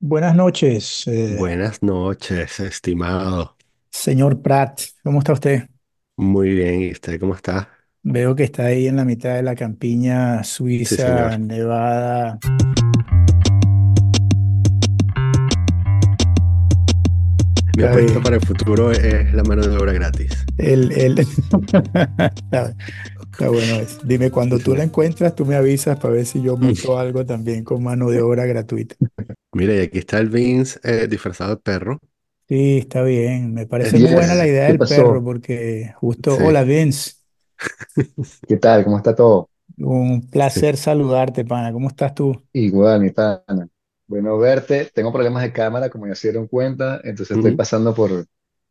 Buenas noches, eh, Buenas noches, estimado. señor Pratt. ¿Cómo está usted? Muy bien, ¿y usted cómo está? Veo que está ahí en la mitad de la campiña Sí, señor. suiza, nevada. Mi Está apuesta para el futuro es la mano de obra gratis. El, el... Está, bueno eso. Dime, cuando tú la encuentras, tú me avisas para ver si yo monto algo también con mano de obra gratuita. Mira, y aquí está el Vince eh, disfrazado de perro. Sí, está bien. Me parece muy buena la idea ¿qué del perro porque justo, sí, hola Vince, ¿Qué tal? ¿Cómo está todo? un sí. placer saludarte, pana. ¿Cómo estás tú? Igual, mi pana. Bueno, verte. Tengo problemas de cámara, como ya se dieron cuenta, entonces estoy pasando por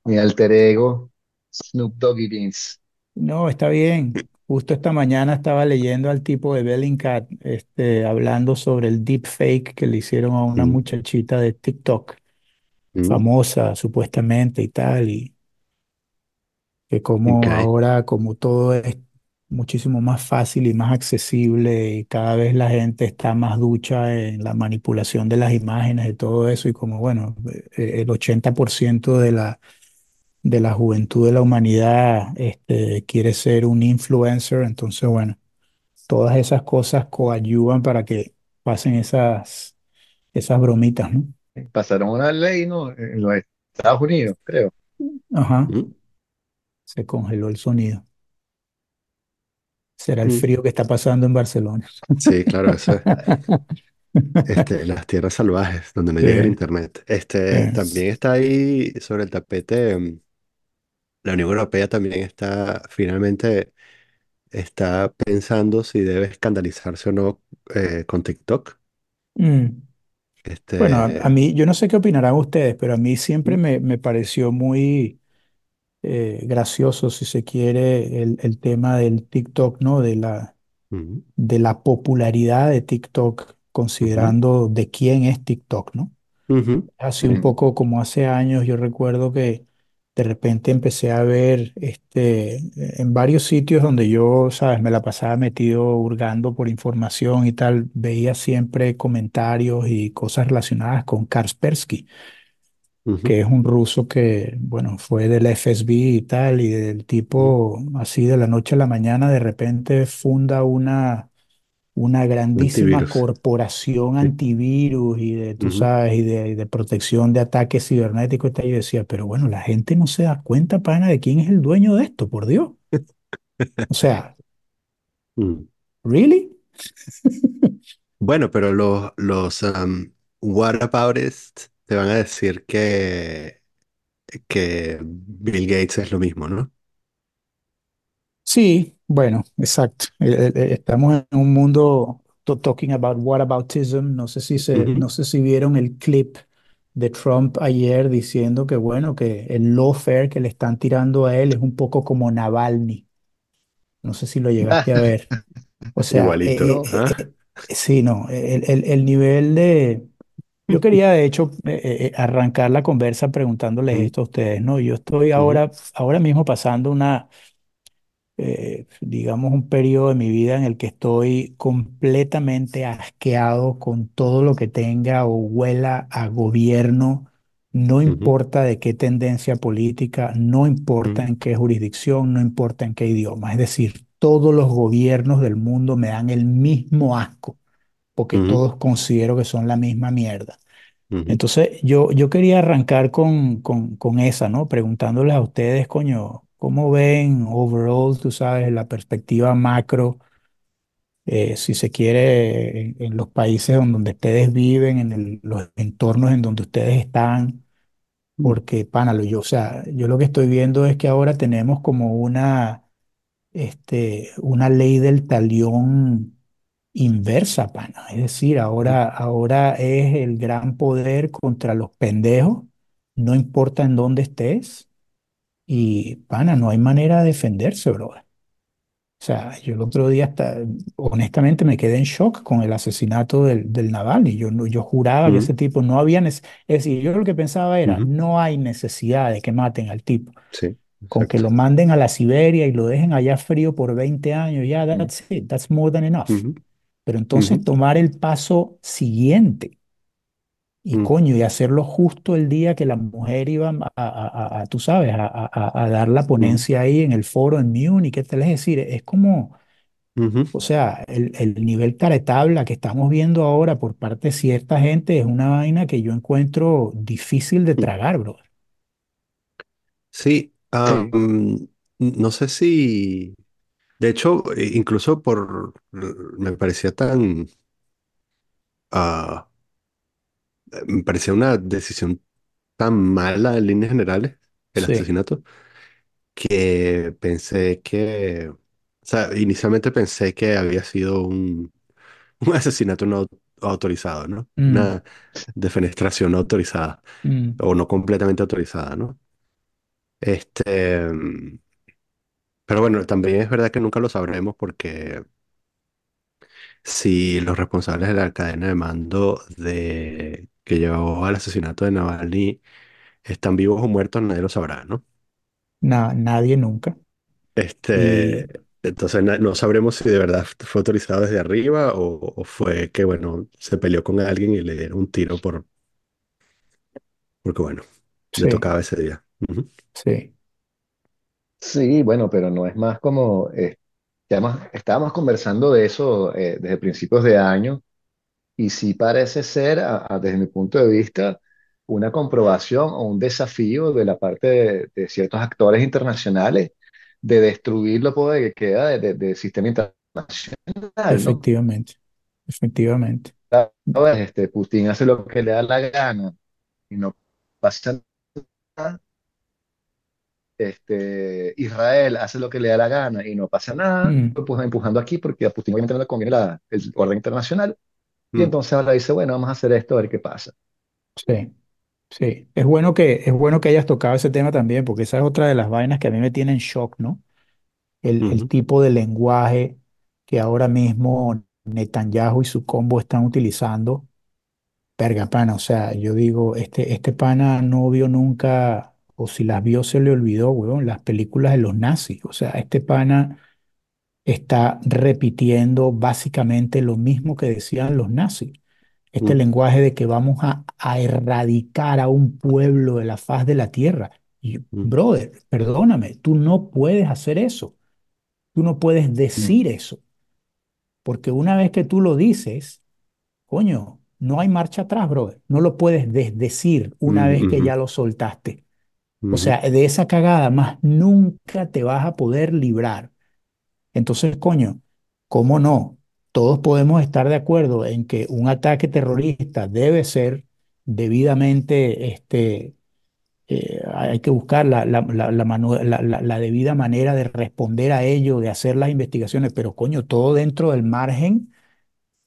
mi alter ego, Snoop Doggy Beans. No, está bien. Justo esta mañana estaba leyendo al tipo de Bellingcat, este, hablando sobre el deepfake que le hicieron a una ujú, muchachita de TikTok, ujú. famosa supuestamente y tal, y que como Ok, ahora, como todo es muchísimo más fácil y más accesible, y cada vez la gente está más ducha en la manipulación de las imágenes y todo eso, y como bueno, eh, el 80% de la de la juventud de la humanidad este, quiere ser un influencer, entonces, bueno, todas esas cosas coadyuvan para que pasen esas, esas bromitas, ¿no? Pasaron una ley, ¿no? En los Estados Unidos, creo. Ajá, mm, se congeló el sonido. Será el mm. frío que está pasando en Barcelona. Sí, claro, eso es. Este, las tierras salvajes, donde no Sí, llega el internet. Este, es- también está ahí sobre el tapete. La Unión Europea también está finalmente está pensando si debe escandalizarse o no eh, con TikTok. mm. Bueno, a, a Este, mí, yo no sé qué opinarán ustedes, pero a mí siempre mm, me, me pareció muy eh, gracioso, si se quiere, el, el tema del TikTok, ¿no? De la, mm, de la popularidad de TikTok, ujú, considerando de quién es TikTok, ¿no? ujú, Así un poco como hace años, yo recuerdo que de repente empecé a ver este, en varios sitios donde yo, sabes, me la pasaba metido hurgando por información y tal, veía siempre comentarios y cosas relacionadas con Kaspersky, ujú. que es un ruso que, bueno, fue del FSB y tal, y del tipo así de la noche a la mañana, de repente funda una una grandísima Antivirus. corporación Sí. antivirus y de, tú sabes, y de, de protección de ataques cibernéticos. y. Yo decía, pero bueno, la gente no se da cuenta, pana, de quién es el dueño de esto, por Dios. O sea, mm. ¿really? Bueno, pero los, los um, te van a decir que, que Bill Gates es lo mismo, ¿no? Sí, bueno, exacto. Eh, eh, eh, Estamos en un mundo to- talking about whataboutism. No sé si se, Ujú. no sé si vieron el clip de Trump ayer diciendo que, bueno, que el lawfare que le están tirando a él es un poco como Navalny. No sé si lo llegaste a ver. O sea, Igualito. eh, eh, ¿ah? eh, eh, sí, no, el, el- el nivel de... Yo quería, de hecho, eh, eh, eh, arrancar la conversa preguntándoles esto a ustedes, ¿no? Yo estoy ujú, ahora, ahora mismo pasando una, eh, digamos, un periodo de mi vida en el que estoy completamente asqueado con todo lo que tenga o huela a gobierno, no importa de qué tendencia política, no importa mm, en qué jurisdicción, no importa en qué idioma. Es decir, todos los gobiernos del mundo me dan el mismo asco, porque todos considero que son la misma mierda. Entonces, yo, yo quería arrancar con, con, con esa, ¿no? Preguntándoles a ustedes, coño, ¿cómo ven overall, tú sabes, la perspectiva macro, eh, si se quiere, en, en los países donde, donde ustedes viven, en el- los entornos en donde ustedes están? mm, Porque, pana, lo- yo, o sea, yo lo que estoy viendo es que ahora tenemos como una, este, una ley del talión inversa, pana. Es decir, mm, ahora, ahora es el gran poder contra los pendejos, no importa en dónde estés, y, pana, no hay manera de defenderse, bro. O sea, yo el otro día hasta, honestamente me quedé en shock con el asesinato del, del Navalny. Yo, no- yo juraba que ese tipo no había, es decir, yo lo que pensaba era, no hay necesidad de que maten al tipo. Sí, Con que lo manden a la Siberia y lo dejen allá frío por 20 años, ya, Mm. that's it, that's more than enough. Pero entonces tomar el paso siguiente y mm, coño, y hacerlo justo el día que la mujer iba a, a- a- a, tú sabes, a, dar la mm, ponencia ahí en el foro en Múnich, ¿qué tal? Es decir, es como, o sea, el, el nivel caretabla que estamos viendo ahora por parte de cierta gente es una vaina que yo encuentro difícil de mm. tragar, bro. Sí, no sé si, de hecho, eh, incluso por, me parecía tan, ah, me parecía una decisión tan mala en líneas generales, el Sí, asesinato, que pensé que, o sea, inicialmente pensé que había sido un, un asesinato no autorizado, ¿no? mm, Una defenestración no autorizada mm, o no completamente autorizada, ¿no? Este, pero bueno, también es verdad que nunca lo sabremos porque si los responsables de la cadena de mando de que llevó al asesinato de Navalny están vivos o muertos, nadie lo sabrá, ¿no? na- nadie nunca. Este, Y entonces na- no sabremos si de verdad fue autorizado desde arriba o, o fue que, bueno, se peleó con alguien y le dieron un tiro por, porque, bueno, le sí, tocaba ese día. Ujú, sí, sí, bueno, pero no es más como, eh, ya más- estábamos conversando de eso eh, desde principios de año y sí parece ser, a- a- desde mi punto de vista, una comprobación o un desafío de la parte de, de ciertos actores internacionales de destruir lo poco que queda de- de- del sistema internacional, ¿no? efectivamente, efectivamente. Ahora, Este, Putin hace lo que le da la gana y no pasa nada. Este, Israel hace lo que le da la gana y no pasa nada. Mm, Pues empujando aquí porque a Putin obviamente no le conviene la- el orden internacional. Y mm, entonces ahora dice, bueno, vamos a hacer esto a ver qué pasa. sí. Sí, es bueno que, es bueno que hayas tocado ese tema también, porque esa es otra de las vainas que a mí me tienen shock, ¿no? El, el ujú, tipo de lenguaje que ahora mismo Netanyahu y su combo están utilizando. Verga, pana, o sea, yo digo, este, este pana no vio nunca, o si las vio se le olvidó, weón, las películas de los nazis. O sea, este pana está repitiendo básicamente lo mismo que decían los nazis este mm, lenguaje de que vamos a, a erradicar a un pueblo de la faz de la tierra. Y, mm, brother, perdóname, tú no puedes hacer eso. Tú no puedes Mm, decir eso, porque una vez que tú lo dices, coño, no hay marcha atrás, brother. No lo puedes desdecir una vez que ya lo soltaste. O sea, de esa cagada más nunca te vas a poder librar. Entonces, coño, ¿cómo no? Todos podemos estar de acuerdo en que un ataque terrorista debe ser debidamente, este, eh, hay que buscar la, la, la, debida manera de responder a ello, de hacer las investigaciones, pero coño, todo dentro del margen,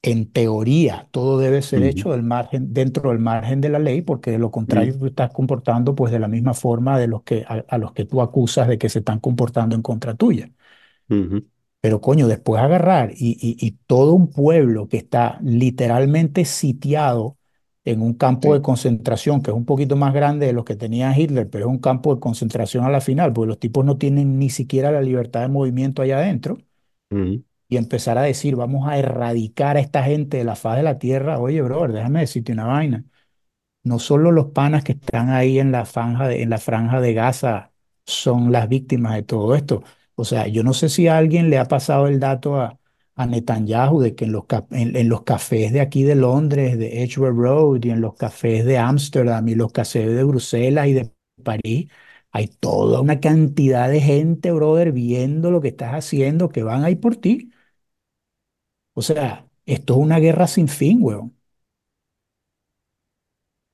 en teoría, todo debe ser hecho del margen, dentro del margen de la ley, porque de lo contrario tú estás comportando pues de la misma forma de los que, a a los que tú acusas de que se están comportando en contra tuya. Pero coño, después agarrar y, y- y todo un pueblo que está literalmente sitiado en un campo de concentración que es un poquito más grande de los que tenía Hitler, pero es un campo de concentración a la final, porque los tipos no tienen ni siquiera la libertad de movimiento allá adentro, y empezar a decir, vamos a erradicar a esta gente de la faz de la tierra, oye, brother, déjame decirte una vaina. No solo los panas que están ahí en la franja de, en la franja de Gaza son las víctimas de todo esto. O sea, yo no sé si a alguien le ha pasado el dato a, a Netanyahu de que en los, en los cafés de aquí de Londres, de Edgware Road, y en los cafés de Ámsterdam, y los cafés de Bruselas y de París, hay toda una cantidad de gente, brother, viendo lo que estás haciendo, que van ahí por ti. O sea, esto es una guerra sin fin, weón.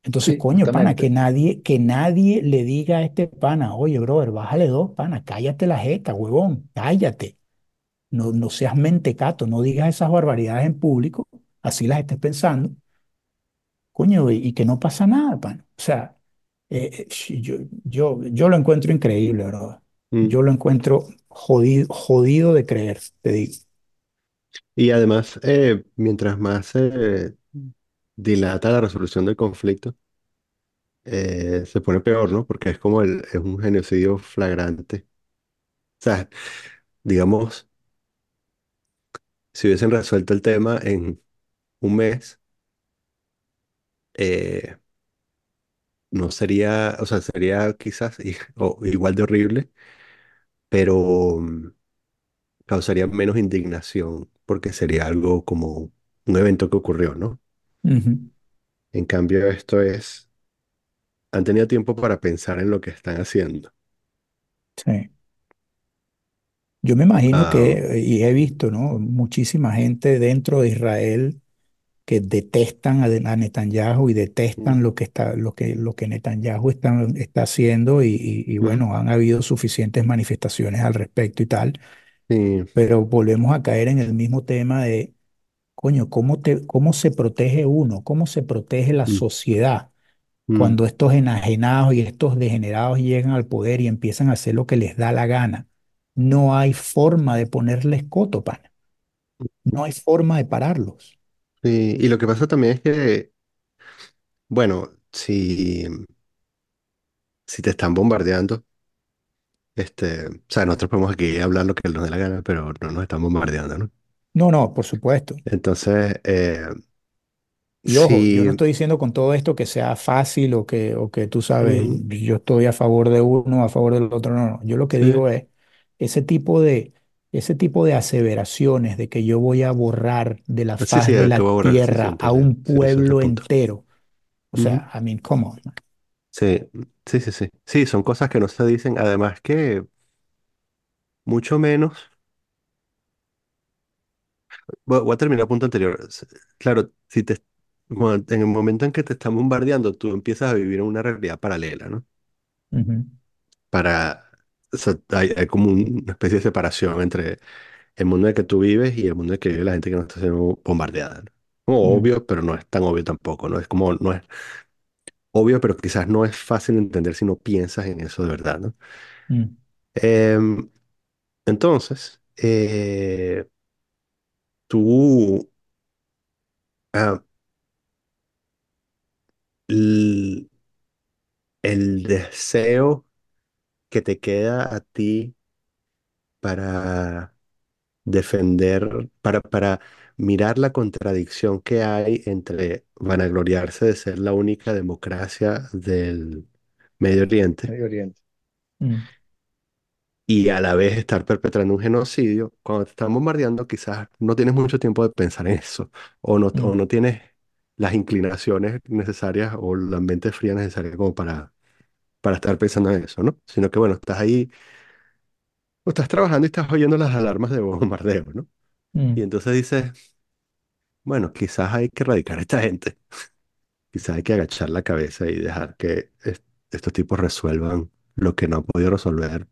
Entonces, sí, coño, pana, que nadie, que nadie le diga a este pana, oye, brother, bájale dos, pana, cállate la jeta, huevón, cállate. No, no seas mentecato, no digas esas barbaridades en público, así las estés pensando, coño, y, y que no pasa nada, pana. O sea, eh, eh, yo, yo, yo lo encuentro increíble, brother. mm. Yo lo encuentro jodido, jodido de creer, te digo. Y además, eh, mientras más dilata la resolución del conflicto, eh, se pone peor, ¿no? Porque es como es un genocidio flagrante. O sea, digamos, si hubiesen resuelto el tema en un mes, eh, no sería, o sea, sería quizás igual de horrible, pero mm, causaría menos indignación porque sería algo como un evento que ocurrió, ¿no? Ujú, En cambio, esto es, han tenido tiempo para pensar en lo que están haciendo. sí. Yo me imagino Ah, que, y he visto, ¿no? Muchísima gente dentro de Israel que detestan a, a Netanyahu y detestan mm, lo que está, lo que, lo que Netanyahu está, está haciendo y, y- y mm, bueno, han habido suficientes manifestaciones al respecto y tal, sí, pero volvemos a caer en el mismo tema de, coño, ¿cómo te, cómo se protege uno? ¿Cómo se protege la mm, sociedad mm, cuando estos enajenados y estos degenerados llegan al poder y empiezan a hacer lo que les da la gana? No hay forma de ponerles coto, pana. No hay forma de pararlos. sí. Y lo que pasa también es que, bueno, si, si te están bombardeando, este, o sea, nosotros podemos aquí hablar lo que nos dé la gana, pero no nos están bombardeando, ¿no? No, no, por supuesto. Entonces, eh, Y ojo, yo no estoy diciendo con todo esto que sea fácil o que, o que tú sabes, yo estoy a favor de uno, a favor del otro. No, no. Yo lo que sí, digo es ese tipo de, ese tipo de aseveraciones de que yo voy a borrar de la sí, faz de la borrar, tierra a un pueblo entero. O sea, I mean, come on. Sí, sí, sí, sí. Sí, son cosas que no se dicen, además que mucho menos, voy, voy a terminar el punto anterior. S- Claro, si te, cuando- en el momento en que te están bombardeando, tú empiezas a vivir en una realidad paralela, ¿no? Ujú, Para, o sea, hay, hay como un- una especie de separación entre el mundo en el que tú vives y el mundo en el que vive la gente que no está siendo bombardeada, ¿no? Como mm, obvio, pero no es tan obvio tampoco, ¿no? Es como, no es obvio, pero quizás no es fácil de entender si no piensas en eso de verdad, ¿no? mm, Em, entonces, eh, tú, ah, l- el deseo que te queda a ti para defender, para, para mirar la contradicción que hay entre vanagloriarse de ser la única democracia del Medio Oriente Medio Oriente. mm, y a la vez estar perpetrando un genocidio, cuando te están bombardeando quizás no tienes mucho tiempo de pensar en eso o no, o mm, no tienes las inclinaciones necesarias o la mente fría necesaria como para, para estar pensando en eso, ¿no? Sino que bueno, estás ahí, o estás trabajando y estás oyendo las alarmas de bombardeo, ¿no? Y mm, entonces dices, bueno, quizás hay que erradicar a esta gente, quizás hay que agachar la cabeza y dejar que es- estos tipos resuelvan lo que no han podido resolver,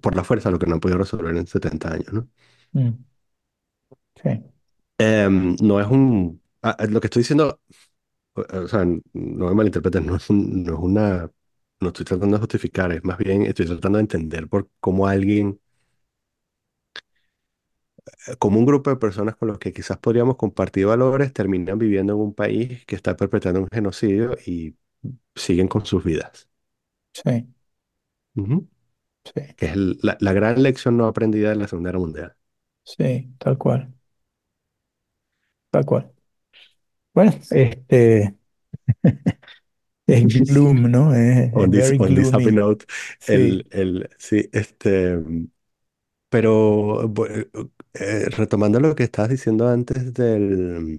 por la fuerza, lo que no han podido resolver en 70 años, ¿no? mm, sí, Em, no es un... ah, ah, lo que estoy diciendo, o o sea, no me malinterpreten, no es un- no es una... No estoy tratando de justificar, es más bien estoy tratando de entender por cómo alguien, eh, como un grupo de personas con los que quizás podríamos compartir valores, terminan viviendo en un país que está perpetrando un genocidio y siguen con sus vidas. sí, Ujú. Sí, Que es el- la, la gran lección no aprendida de la Segunda Guerra Mundial. sí, tal cual, tal cual. Bueno, este es gloom, ¿no? Es, On es this, very on this happy gloomy. note, el, Sí. el, sí, este, Pero bu- eh, retomando lo que estabas diciendo antes del,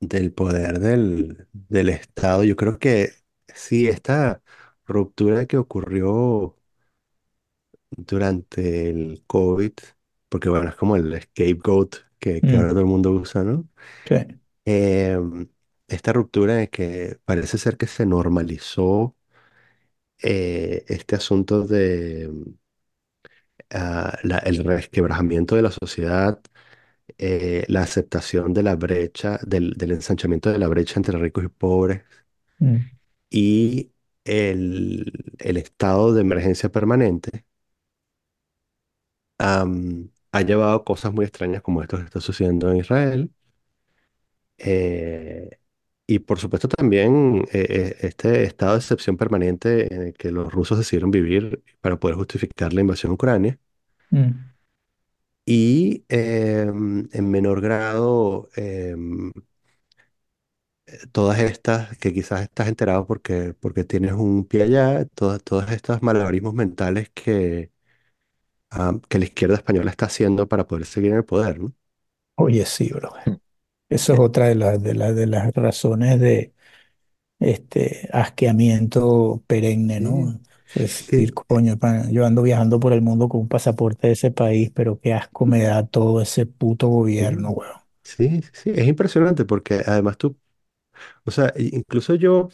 del poder del, del Estado, yo creo que sí, esta ruptura que ocurrió durante el COVID, porque bueno, es como el scapegoat que, que ahora Mm, todo el mundo usa, ¿no? sí. Em, esta ruptura de que parece ser que se normalizó eh, este asunto de ah, la- el resquebrajamiento de la sociedad eh, la aceptación de la brecha, del, del ensanchamiento de la brecha entre ricos y pobres Mm, y el, el estado de emergencia permanente am, ha llevado cosas muy extrañas como esto que está sucediendo en Israel. eh, y por supuesto también eh, eh, este estado de excepción permanente en el que los rusos decidieron vivir para poder justificar la invasión a Ucrania. mm, Y em, en menor grado, em, todas estas, que quizás estás enterado porque, porque tienes un pie allá, todas, todas estas malabarismos mentales que, que la izquierda española está haciendo para poder seguir en el poder, ¿no? Oye, sí, bro. Eso es Eh, otra de las, de las, de las razones de este asqueamiento perenne, ¿no? Es decir, coño, yo ando viajando por el mundo con un pasaporte de ese país, pero qué asco me da todo ese puto gobierno, sí, weón. sí, sí, es impresionante porque además tú, o sea, i- incluso yo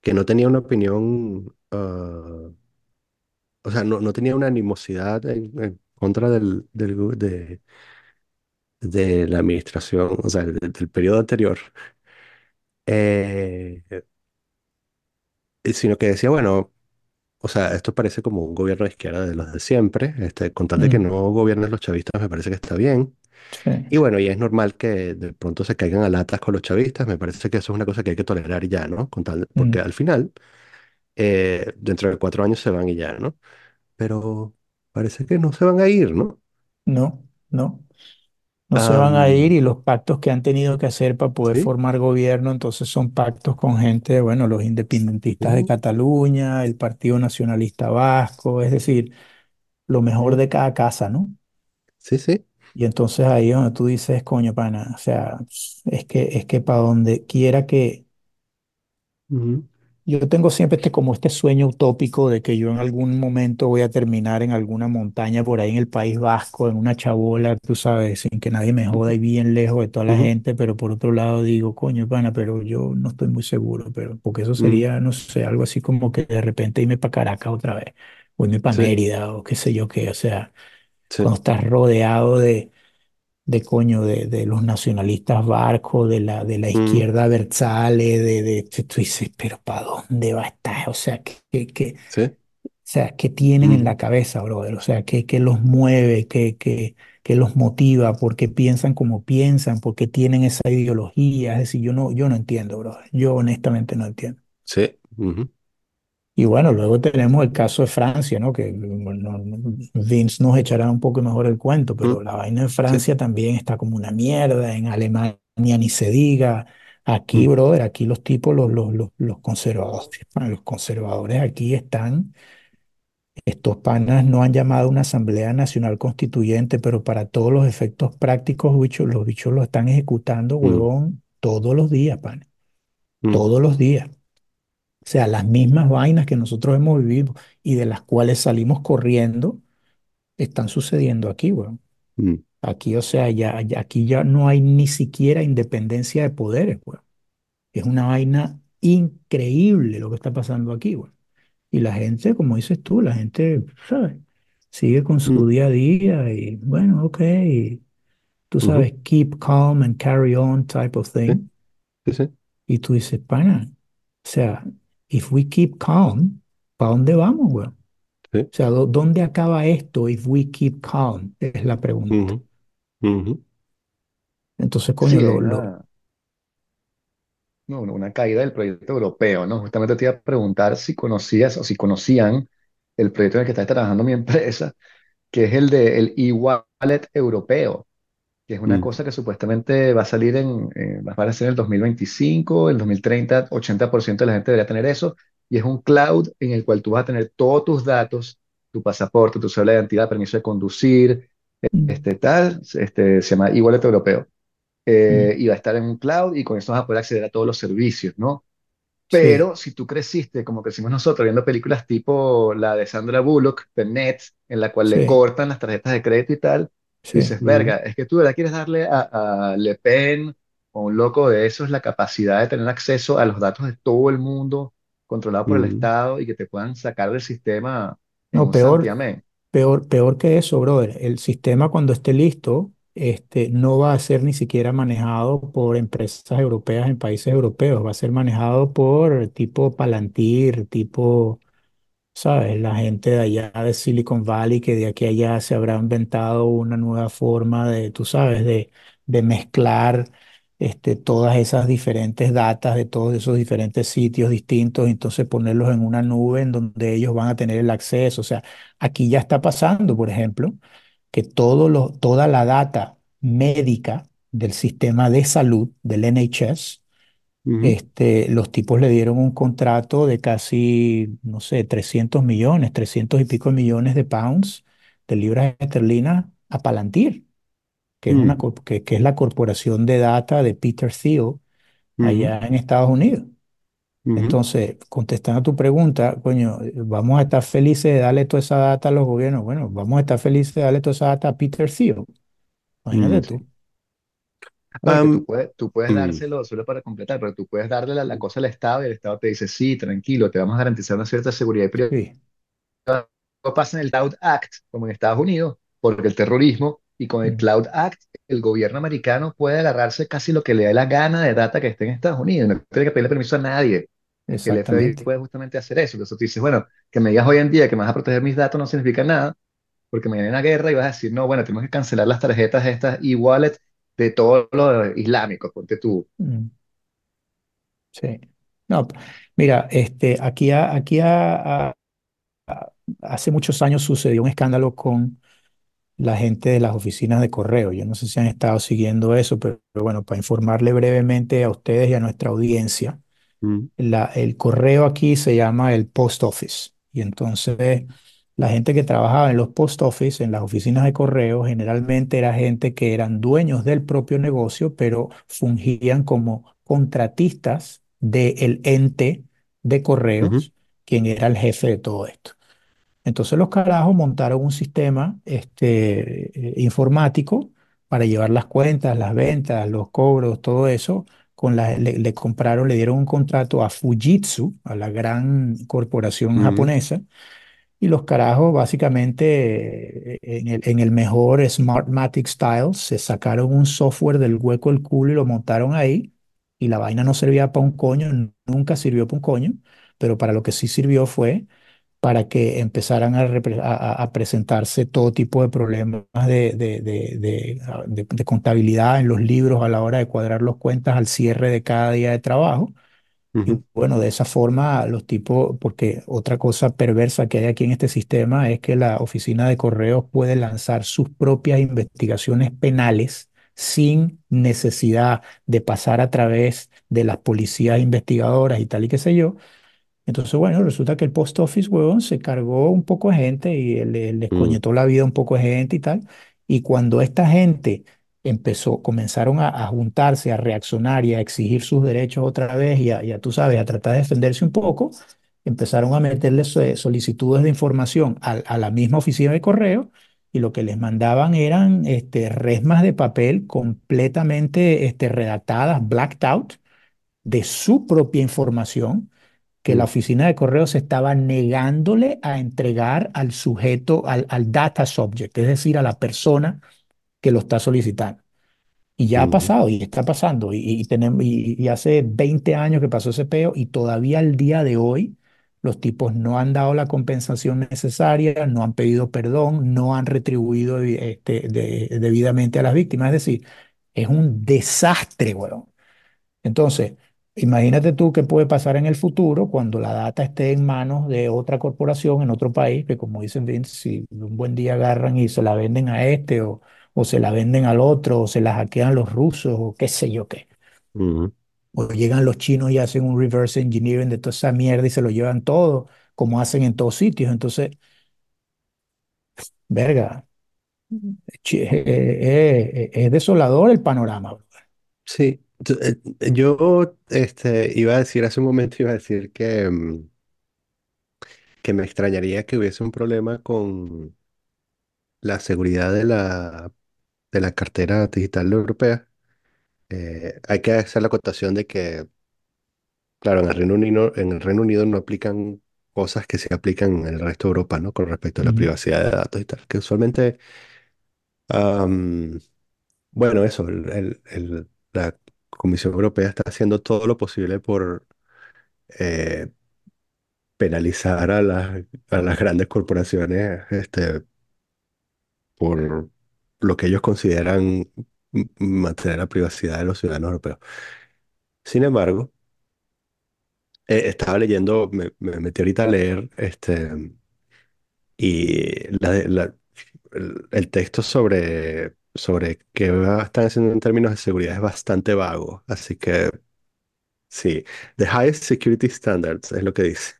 que no tenía una opinión, ah, o sea, no, no tenía una animosidad en, en contra del, del, gu- de, de la administración, o sea, del, del periodo anterior, eh, sino que decía, bueno, O sea, esto parece como un gobierno de izquierda de los de siempre. Este, con tal de que Mm, no gobiernen los chavistas, me parece que está bien. sí. Y bueno, y es normal que de pronto se caigan a latas con los chavistas. Me parece que eso es una cosa que hay que tolerar y ya, ¿no? Con tal, porque Mm, al final, eh, dentro de cuatro años se van y ya, ¿no? Pero parece que no se van a ir, ¿no? no, no. No se van a ir y los pactos que han tenido que hacer para poder sí, formar gobierno, entonces son pactos con gente, bueno, los independentistas de sí, Cataluña, el Partido Nacionalista Vasco, es decir, lo mejor sí, de cada casa, ¿no? sí, sí. Y entonces ahí es donde tú dices, coño, pana, o sea, es que, es que para donde quiera que, ujú, yo tengo siempre este como este sueño utópico de que yo en algún momento voy a terminar en alguna montaña por ahí en el País Vasco, en una chabola, tú sabes, sin que nadie me joda y bien lejos de toda la ujú, gente, pero por otro lado digo, coño, pana, pero yo no estoy muy seguro, pero porque eso ujú, sería, no sé, algo así como que de repente irme para Caracas otra vez, o irme para sí, Mérida, o qué sé yo qué, o sea, sí, cuando estás rodeado de de coño, de, de los nacionalistas barcos, de la, de la ujú, izquierda Berzale, de, de, tú dices, pero ¿para dónde va a estar? O sea, ¿qué, qué, qué- sí, o sea, ¿qué tienen en la ujú, cabeza, brother? O sea, ¿qué, qué los mueve? ¿Qué, qué, qué los motiva? ¿Por qué piensan como piensan? ¿Por qué tienen esa ideología? Es decir, yo no, yo no entiendo, brother. Yo honestamente no entiendo. sí, Y bueno, luego tenemos el caso de Francia, ¿no? Que bueno, no- Vince nos echará un poco mejor el cuento, pero ujú, la vaina en sí, Francia también está como una mierda, en Alemania ni se diga. Aquí, ujú, brother, aquí los tipos, los, los, los, los conservadores, los conservadores aquí están, estos panas no han llamado a una Asamblea Nacional Constituyente, pero para todos los efectos prácticos, bichos, los bichos lo están ejecutando, ujú, huevón, todos los días, pan, ujú, todos los días. O sea, las mismas vainas que nosotros hemos vivido y de las cuales salimos corriendo, están sucediendo aquí, weón. ujú, Aquí, o sea, ya, ya- aquí ya no hay ni siquiera independencia de poderes, weón. Es una vaina increíble lo que está pasando aquí, weón. Y la gente, como dices tú, la gente, ¿sabes? Sigue con su ujú, día a día y, bueno, ok, y tú sabes, keep calm and carry on type of thing. sí, sí. Y tú dices, pana, o sea, if we keep calm, ¿para dónde vamos, weón? Sí. O sea, ¿dó- ¿dónde acaba esto if we keep calm? Es la pregunta. Entonces, coño, Sí, lo, no, una caída del proyecto europeo, ¿no? Justamente te iba a preguntar si conocías o si conocían el proyecto en el que está trabajando mi empresa, que es el de el e-wallet europeo. Que es una mm, cosa que supuestamente va a salir en, eh, va a aparecer en el 2025, el 2030, 80% de la gente debería tener eso, y es un cloud en el cual tú vas a tener todos tus datos, tu pasaporte, tu cédula de identidad, permiso de conducir, mm, este tal, este, se llama e-wallet europeo, Eh, mm, y va a estar en un cloud y con eso vas a poder acceder a todos los servicios, ¿no? sí, Pero si tú creciste como crecimos nosotros viendo películas tipo la de Sandra Bullock, The Net, en la cual le sí, cortan las tarjetas de crédito y tal, sí, dices, verga, es que tú de verdad quieres darle a, a Le Pen o un loco de esos la capacidad de tener acceso a los datos de todo el mundo controlado por el Estado y que te puedan sacar del sistema en No, un peor, santiamén. peor, peor que eso, brother. El sistema cuando esté listo, este, no va a ser ni siquiera manejado por empresas europeas en países europeos. Va a ser manejado por tipo Palantir, tipo ¿Sabes? La gente de allá de Silicon Valley que de aquí a allá se habrá inventado una nueva forma de, tú sabes, de, de mezclar este, todas esas diferentes datas de todos esos diferentes sitios distintos, entonces ponerlos en una nube en donde ellos van a tener el acceso. O sea, aquí ya está pasando, por ejemplo, que todo lo, toda la data médica del sistema de salud, del NHS, Este, los tipos le dieron un contrato de casi, no sé, 300 millones, 300 y pico millones de pounds, de libras esterlinas a Palantir, que es, una, mm, que, que es la corporación de data de Peter Thiel allá en Estados Unidos. Entonces, contestando a tu pregunta, coño, vamos a estar felices de darle toda esa data a los gobiernos. Bueno, vamos a estar felices de darle toda esa data a Peter Thiel. mm. Imagínate Sí. tú. No, tú puedes, tú puedes mm, dárselo, solo para completar, pero tú puedes darle la, la cosa al Estado y el Estado te dice, sí, tranquilo, te vamos a garantizar una cierta seguridad y Sí, no pasa en el Cloud Act, como en Estados Unidos, porque el terrorismo, y con el mm, Cloud Act, el gobierno americano puede agarrarse casi lo que le dé la gana de data que esté en Estados Unidos, no tiene que pedirle permiso a nadie, el FBI exactamente. puede justamente hacer eso. Entonces tú dices, bueno, que me digas hoy en día que me vas a proteger mis datos no significa nada, porque mañana hay una guerra y vas a decir, no, bueno, tenemos que cancelar las tarjetas estas e-wallet de todos los islámicos, ponte tú. Mm, sí. No, mira, este, aquí, ha- aquí ha- hace muchos años sucedió un escándalo con la gente de las oficinas de correo. Yo no sé si han estado siguiendo eso, pero, pero bueno, para informarle brevemente a ustedes y a nuestra audiencia. mm, la- el correo aquí se llama el post office. Y entonces la gente que trabajaba en los post office, en las oficinas de correo, generalmente era gente que eran dueños del propio negocio, pero fungían como contratistas del ente de correos, quien era el jefe de todo esto. Entonces los carajos montaron un sistema este, eh, informático para llevar las cuentas, las ventas, los cobros, todo eso. Con la, le, le compraron, le dieron un contrato a Fujitsu, a la gran corporación japonesa, y los carajos básicamente en el, en el mejor Smartmatic Style se sacaron un software del hueco del culo y lo montaron ahí, y la vaina no servía para un coño, nunca sirvió para un coño, pero para lo que sí sirvió fue para que empezaran a, a- a- presentarse todo tipo de problemas de, de- de- de, contabilidad en los libros a la hora de cuadrar los cuentas al cierre de cada día de trabajo. Y bueno, de esa forma los tipos, porque otra cosa perversa que hay aquí en este sistema es que la oficina de correos puede lanzar sus propias investigaciones penales sin necesidad de pasar a través de las policías investigadoras y tal y qué sé yo. Entonces, bueno, resulta que el post office, huevón, se cargó un poco de gente y le, les mm, coñetó la vida a un poco de gente y tal. Y cuando esta gente empezó, comenzaron a, a juntarse, a reaccionar y a exigir sus derechos otra vez y a, y a, tú sabes, a tratar de defenderse un poco, empezaron a meterle so- solicitudes de información a, a la misma oficina de correo y lo que les mandaban eran este, resmas de papel completamente este, redactadas, blacked out, de su propia información que la mm, oficina de correos estaba negándole a entregar al sujeto, al, al data subject, es decir, a la persona que lo está solicitando. Y ya ha mm, pasado y está pasando. Y, y tenemos, y, y hace 20 años que pasó ese peo y todavía al día de hoy los tipos no han dado la compensación necesaria, no han pedido perdón, no han retribuido este, de- debidamente a las víctimas. Es decir, es un desastre, weón. Entonces, imagínate tú qué puede pasar en el futuro cuando la data esté en manos de otra corporación en otro país, que como dicen, si un buen día agarran y se la venden a este o, o se la venden al otro o se la hackean los rusos o qué sé yo qué. O llegan los chinos y hacen un reverse engineering de toda esa mierda y se lo llevan todo, como hacen en todos sitios. Entonces, verga, eh, eh, eh, es desolador el panorama. bro. Sí, yo, yo, este, iba a decir hace un momento, iba a decir que, mm, que me extrañaría que hubiese un problema con la seguridad de la, de la cartera digital europea. Eh, hay que hacer la acotación de que, claro, en el Reino Unido, en el Reino Unido no aplican cosas que se aplican en el resto de Europa, ¿no? Con respecto a la privacidad de datos y tal, que usualmente, am, bueno, eso, el- el- el- la Comisión Europea está haciendo todo lo posible por eh, penalizar a las, a las grandes corporaciones, este, por lo que ellos consideran mantener la privacidad de los ciudadanos europeos. Sin embargo, eh, estaba leyendo, me, me metí ahorita a leer este, y el, texto sobre, sobre qué están haciendo en términos de seguridad es bastante vago, así que Sí, the highest security standards es lo que dice.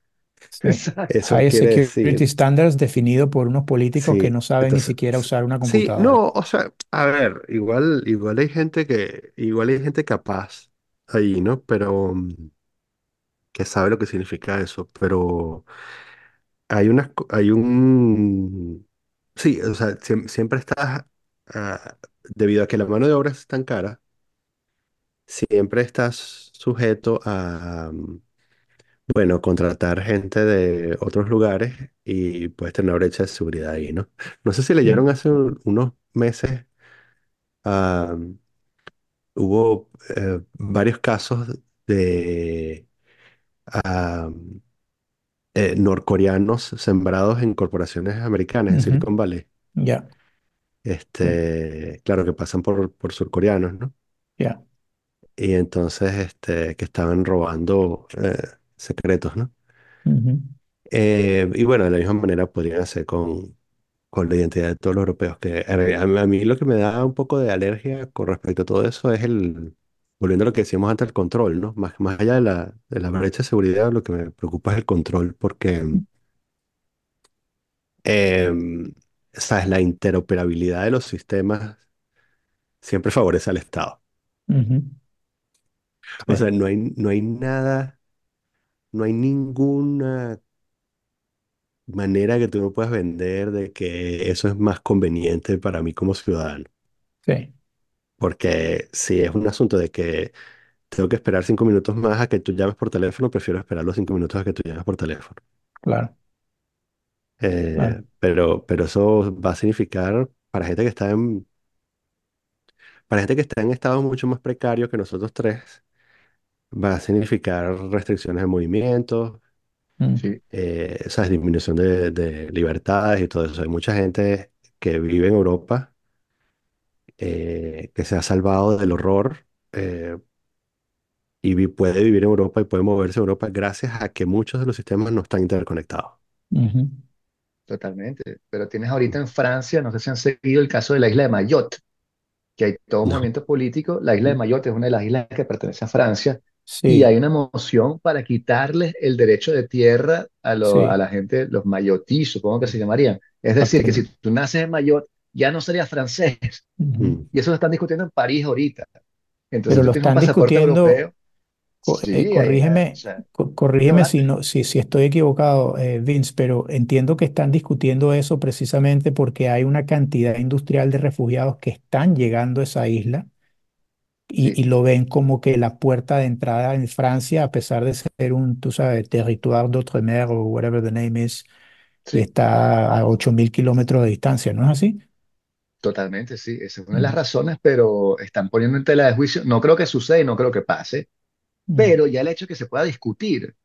Sí. Eso quiere Security decir, Standards definido por unos políticos que sí, no saben ni siquiera usar una sí, computadora. no, o sea, a ver, igual, igual hay gente que, igual hay gente capaz ahí, ¿no? Pero que sabe lo que significa eso, pero hay unas, hay un, sí, o sea, siem- siempre estás, ah, debido a que la mano de obra es tan cara, siempre estás sujeto a, bueno, contratar gente de otros lugares y puedes tener una brecha de seguridad ahí, ¿no? No sé si leyeron hace un- unos meses, ah, hubo eh, varios casos de ah, eh, norcoreanos sembrados en corporaciones americanas en ujú, Silicon Valley. Ya, sí, Este, claro que pasan por, por surcoreanos, ¿no? ya. Y entonces, este, que estaban robando eh, secretos, ¿no? Eh, y bueno, de la misma manera podrían hacer con, con la identidad de todos los europeos. Que a mí, a lo que me da un poco de alergia con respecto a todo eso es el, volviendo a lo que decíamos antes, el control, ¿no? Más, más allá de la, de la brecha de seguridad, lo que me preocupa es el control, porque, em, ¿sabes? La interoperabilidad de los sistemas siempre favorece al Estado. ujú, O sí, sea, no hay, no hay nada, no hay ninguna manera que tú me puedas vender de que eso es más conveniente para mí como ciudadano. sí, Porque si es un asunto de que tengo que esperar cinco minutos más a que tú llames por teléfono, prefiero esperar los cinco minutos a que tú llames por teléfono. claro, Eh, claro. pero, pero eso va a significar para gente que está en, para gente que está en estados mucho más precarios que nosotros tres, va a significar restricciones de movimientos, mm, Sí, eh, esa disminución de, de libertades y todo eso. Hay mucha gente que vive en Europa eh, que se ha salvado del horror eh, y vi- puede vivir en Europa y puede moverse en Europa gracias a que muchos de los sistemas no están interconectados. ujú, totalmente. Pero tienes ahorita en Francia, no sé si han seguido el caso de la isla de Mayotte, que hay todo un No. movimiento político. La isla de Mayotte es una de las islas que pertenece a Francia y hay Sí, una moción para quitarles el derecho de tierra a, lo- a sí, la gente, los mayotí, supongo que se llamarían. Es decir, que ok. si tú naces en Mayotte, ya no serías francés. ujú. Y eso lo están discutiendo en París ahorita. Entonces, Pero si lo tú tienes un están pasaporte discutiendo. europeo, Co- eh, sí, hay, o corrígeme, sea, co- un corrígeme si no, si, si estoy equivocado, eh, Vince, pero entiendo que están discutiendo eso precisamente porque hay una cantidad industrial de refugiados que están llegando a esa isla y, y lo ven como que la puerta de entrada en Francia, a pesar de ser un, tú sabes, territoire d'outre-mer o whatever the name is, sí. está a 8.000 kilómetros de distancia, ¿no es así? Totalmente, sí, esa es una de las Mm, razones, pero están poniendo en tela de juicio. No creo que suceda y no creo que pase, mm, pero ya el hecho de que se pueda discutir,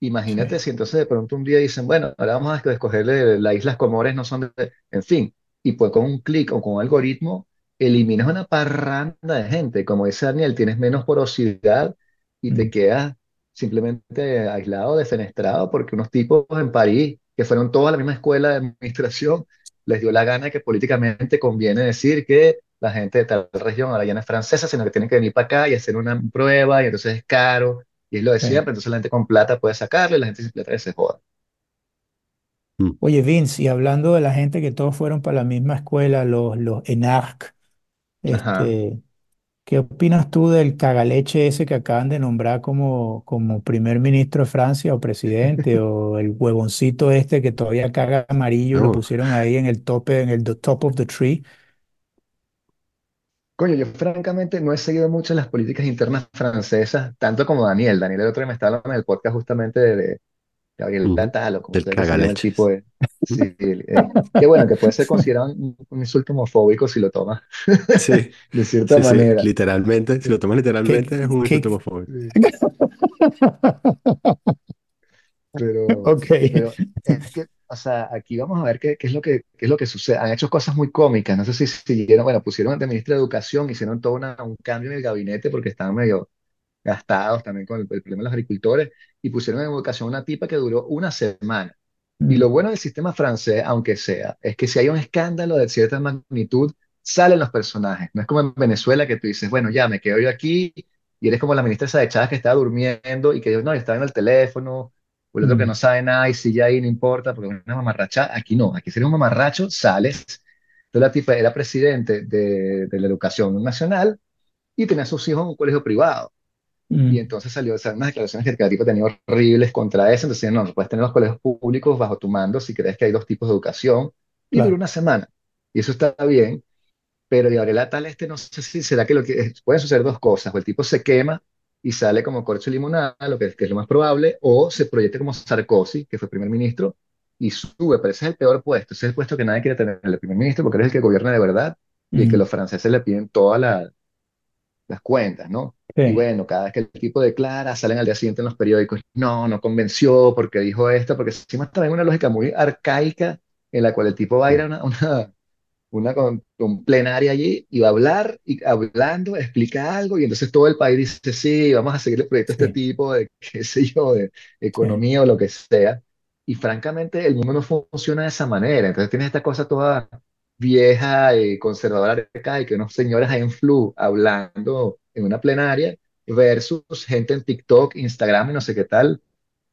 imagínate sí, si entonces de pronto un día dicen, bueno, ahora vamos a escogerle las Islas Comores, no son de, en fin, y pues con un clic o con un algoritmo eliminas una parranda de gente. Como dice Daniel, tienes menos porosidad y te mm, quedas simplemente aislado, defenestrado, porque unos tipos en París, que fueron todos a la misma escuela de administración, les dio la gana que políticamente conviene decir que la gente de tal región ahora ya no es francesa, sino que tienen que venir para acá y hacer una prueba y entonces es caro y es lo de sí. siempre, entonces la gente con plata puede sacarlo y la gente sin plata se joda. Oye, Vince, y hablando de la gente que todos fueron para la misma escuela, los, los ENARC, Ajá. Este, ¿qué opinas tú del cagaleche ese que acaban de nombrar como, como primer ministro de Francia o presidente? O el huevoncito este que todavía caga amarillo lo No, pusieron ahí en el tope, en el do- top of the tree. Coño, yo francamente no he seguido mucho las políticas internas francesas, tanto como Daniel. Daniel el otro día me estaba hablando en el podcast justamente de Gabriel ujú, Attal, o como que se llama el tipo de... Sí, eh, qué bueno, que puede ser considerado un, un insulto homofóbico si lo tomas Sí, de cierta sí, sí, manera. literalmente, si lo tomas ¿Qué, literalmente es un insulto qué- homofóbico. Sí. Pero, Ok. pero es que, o sea, aquí vamos a ver qué, qué es lo que, qué es lo que sucede. Han hecho cosas muy cómicas. No sé si siguieron, bueno, pusieron de ministro de Educación, hicieron todo una- un cambio en el gabinete porque estaban medio gastados también con el, el problema de los agricultores y pusieron en educación una tipa que duró una semana. Y lo Mm, bueno del sistema francés, aunque sea, es que si hay un escándalo de cierta magnitud, salen los personajes. No es como en Venezuela que tú dices, bueno, ya me quedo yo aquí y eres como la ministra esa de Chávez que estaba durmiendo y que no, estaba en el teléfono, o el otro que no mm, sabe nada y sigue ahí, no importa, porque es una mamarracha. Aquí no, aquí si eres un mamarracho, sales. Entonces la tipa era presidente de, de la educación nacional y tenía a sus hijos en un colegio privado. Y mm, entonces salió sea, unas declaraciones que el tipo tenía horribles contra eso. Entonces, no, no puedes tener los colegios públicos bajo tu mando si crees que hay dos tipos de educación. Y duró claro. una semana. Y eso está bien. Pero Gabriela Tal, este no sé si será que lo que pueden suceder dos cosas. O el tipo se quema y sale como corcho limonada, lo que, que es lo más probable, o se proyecta como Sarkozy, que fue primer ministro, y sube. Pero ese es el peor puesto. Ese es el puesto que nadie quiere tener, el primer ministro, porque eres el que gobierna de verdad y el que mm, los franceses le piden toda la las cuentas, ¿no? Y sí, bueno, cada vez que el tipo declara, salen al día siguiente en los periódicos, no, no convenció porque dijo esto, porque encima está en una lógica muy arcaica en la cual el tipo va a ir a una, una, una con, con plenaria allí y va a hablar, y hablando, explica algo, y entonces todo el país dice, sí, vamos a seguir el proyecto de este sí, tipo, de qué sé yo, de sí. economía o lo que sea. Y francamente, el mundo no funciona de esa manera. Entonces tienes esta cosa toda vieja y conservadora acá, y que unos señores ahí en flu hablando en una plenaria, versus gente en TikTok, Instagram y no sé qué tal,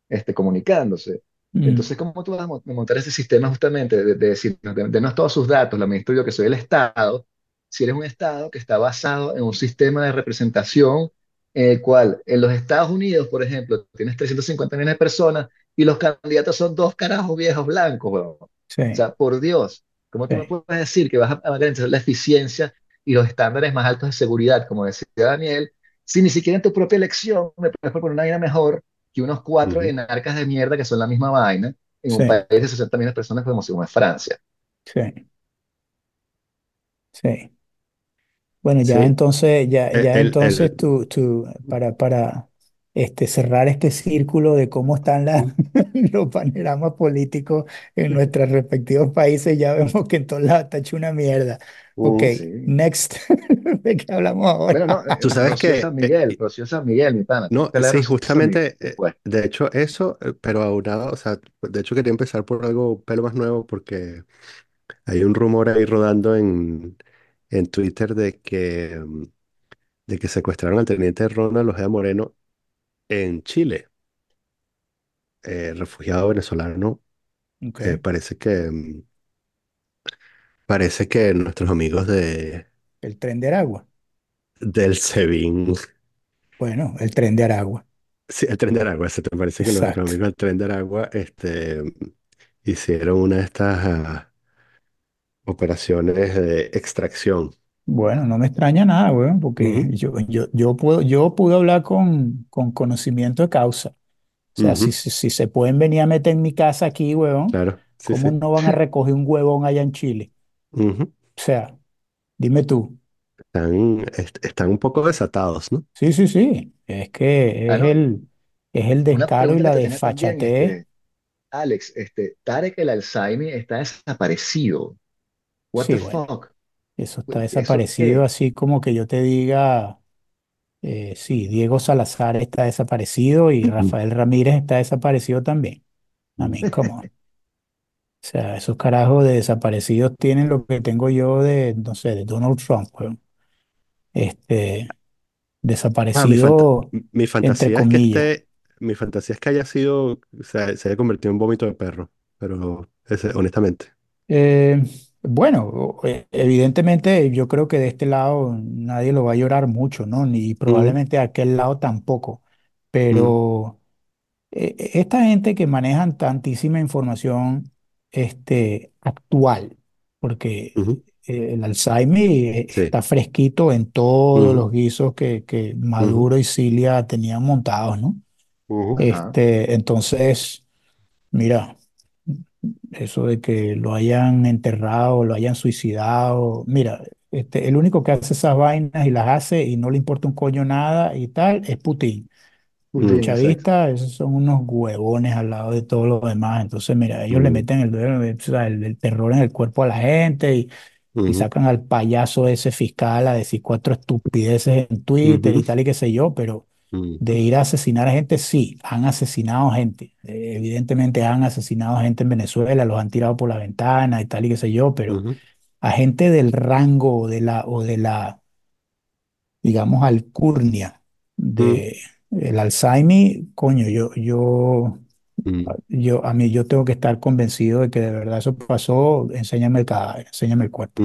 este, comunicándose. mm, Entonces, ¿cómo tú vas a mo- montar ese sistema justamente de, de decir, de, denos todos sus datos, la ministro yo que soy el Estado, si eres un Estado que está basado en un sistema de representación en el cual en los Estados Unidos, por ejemplo, tienes 350 millones de personas y los candidatos son dos carajos viejos blancos, huevón. O sí, sea, por Dios, ¿cómo tú me puedes decir que vas a, garantizar la eficiencia y los estándares más altos de seguridad, como decía Daniel, si ni siquiera en tu propia elección me puedes proponer una vida mejor que unos cuatro ujú. enarcas de mierda que son la misma vaina en un país de 60 millones de personas como, es Francia. sí, sí. Bueno, ya Sí, entonces, ya, ya el, entonces el, tú, tú, para, para este, cerrar este círculo de cómo están la- los panoramas políticos en nuestros respectivos países, ya vemos que en todos lados está hecho una mierda. Ok, mm, Sí. next. ¿De qué hablamos Bueno, ahora? no, eh, tú sabes que, San eh, Miguel, Rocío San Miguel, mi pana. no, sí, Miguel justamente, eh, después. de hecho eso, eh, pero aunado, o sea, de hecho quería empezar por algo pelo más nuevo porque hay un rumor ahí rodando en, en Twitter de que, mm, de que secuestraron al teniente Ronald Ojeda Moreno en Chile, eh, refugiado venezolano. Eh, parece que, mm, parece que nuestros amigos de, el tren de Aragua. del SEBIN Bueno, el tren de Aragua. Sí, el Tren de Aragua, se te parece que nuestros Exacto. amigos del Tren de Aragua este, hicieron una de estas ah, operaciones de extracción. Bueno, no me extraña nada, weón, porque Ujú, yo, yo, yo puedo, yo pude hablar con, con conocimiento de causa. O sea, si, ujú, si, si se pueden venir a meter en mi casa aquí, huevón, claro, sí, ¿cómo sí. no van a recoger un huevón allá en Chile? ujú. O sea, dime tú. Están, est- están un poco desatados, ¿no? Sí, sí, sí. Es que es el, es el una descaro y pregunta que la te tenía también, desfachatez. este, Alex, este, Tarek el Alzheimer está desaparecido. What the Sí, bueno, fuck? Eso está ¿Eso desaparecido, así como que yo te diga, eh, sí, Diego Salazar está desaparecido y Rafael Ramírez está desaparecido también. A mí, ¿cómo? O sea, esos carajos de desaparecidos tienen lo que tengo yo de, no sé, de Donald Trump, weón. Este, Ah, mi fanta- desaparecido mi entre fantasía es que comillas. esté, mi fantasía es que haya sido, o sea, se haya convertido en vómito de perro, pero ese, honestamente. Bueno, eh, evidentemente yo creo que de este lado nadie lo va a llorar mucho, ¿no? Ni probablemente de aquel lado tampoco. ujú, Pero eh, eh, esta gente que manejan tantísima información este, actual, porque ujú, eh, el Alzheimer eh, Sí. está fresquito en todos ujú, los guisos que, que ujú, Maduro y Cilia tenían montados, ¿no? ujú, Ajá. Este, entonces, mira. Eso de que lo hayan enterrado, lo hayan suicidado. Mira, este, el único que hace esas vainas y las hace y no le importa un coño nada y tal es Putin. Y los Putin, chavistas, esos son unos huevones al lado de todos los demás. Entonces, mira, ellos le ujú, meten el, el, el terror en el cuerpo a la gente y, y ujú. sacan al payaso ese fiscal a decir cuatro estupideces en Twitter Ujú, y tal y qué sé yo, pero de ujú, ir a asesinar a gente, sí, han asesinado gente. Eh, evidentemente han asesinado a gente en Venezuela, los han tirado por la ventana y tal y qué sé yo, pero ujú, a gente del rango o de la, o de la, digamos, alcurnia mm, de el Alzheimer, coño, yo, yo, mm, yo, a mí yo tengo que estar convencido de que de verdad eso pasó, enséñame el cadáver, enséñame el cuerpo.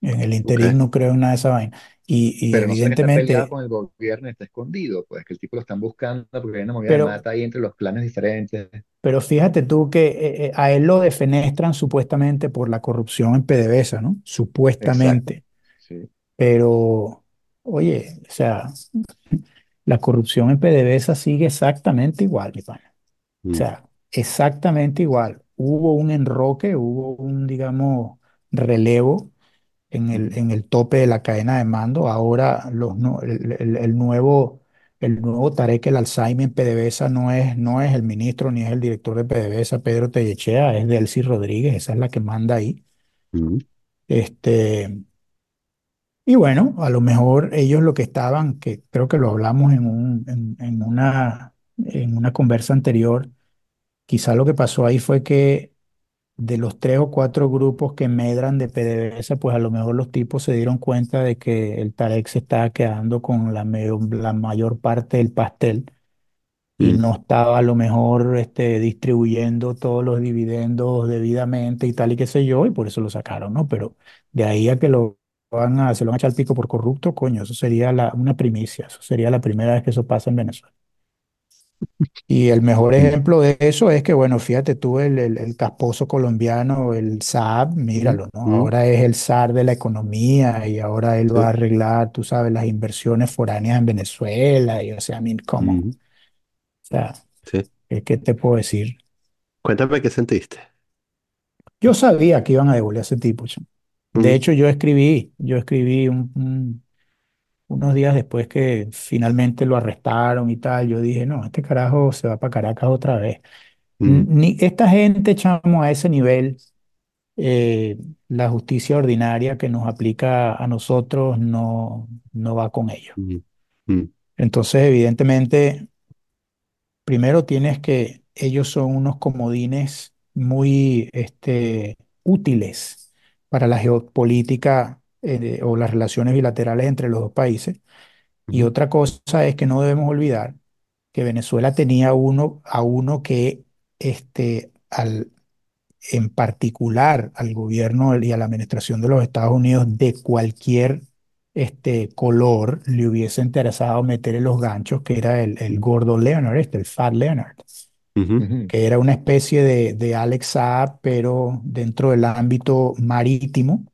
En el interín no creo en nada de esa vaina. Y, y Pero no que está evidentemente, con el gobierno está escondido, pues que el tipo lo están buscando porque hay una movida de pero, mata ahí entre los planes diferentes. pero fíjate tú que eh, eh, a él lo defenestran supuestamente por la corrupción en PDVSA, ¿no? Supuestamente. Sí. Pero, oye, o sea, la corrupción en PDVSA sigue exactamente igual, mi pana. O Mm, sea, exactamente igual. Hubo un enroque, hubo un, digamos, relevo en el, en el tope de la cadena de mando. Ahora los, nu- el, el- el nuevo, el nuevo Tarek El Alzheimer en PDVSA no es, no es el ministro ni es el director de PDVSA, Pedro Tellechea, es Delcy Rodríguez, esa es la que manda ahí. mm, Este, y bueno, a lo mejor ellos lo que estaban, que creo que lo hablamos en un, en, en una, en una conversa anterior, quizá lo que pasó ahí fue que de los tres o cuatro grupos que medran de PDVSA, pues a lo mejor los tipos se dieron cuenta de que el Tarek se estaba quedando con la, la mayor parte del pastel y no estaba a lo mejor este, distribuyendo todos los dividendos debidamente y tal y qué sé yo, y por eso lo sacaron, ¿no? Pero de ahí a que lo van a, se lo van a echar al pico por corrupto, coño, eso sería la, una primicia, eso sería la primera vez que eso pasa en Venezuela. Y el mejor ejemplo de eso es que, bueno, fíjate tú, el, el, el casposo colombiano, el Saab, míralo, ¿no? Ahora es el zar de la economía y ahora él va a arreglar, tú sabes, las inversiones foráneas en Venezuela y, o sea, I mean, come on. O sea, sí. ¿qué, te puedo decir? Cuéntame qué sentiste. Yo sabía que iban a devolver a ese tipo. De hecho, yo escribí, yo escribí un- un- unos días después que finalmente lo arrestaron y tal, yo dije, no, este carajo se va para Caracas otra vez. mm, Ni, esta gente, chamo, a ese nivel eh, la justicia ordinaria que nos aplica a nosotros no, no va con ello. mm, mm, Entonces, evidentemente, primero tienes que ellos son unos comodines muy este, útiles para la geopolítica eh, o las relaciones bilaterales entre los dos países. Y otra cosa es que no debemos olvidar que Venezuela tenía uno a uno que este, al, en particular al gobierno y a la administración de los Estados Unidos de cualquier este, color le hubiese interesado meter en los ganchos, que era el, el gordo Leonard, este, el Fat Leonard, que era una especie de, de Alex Saab, pero dentro del ámbito marítimo.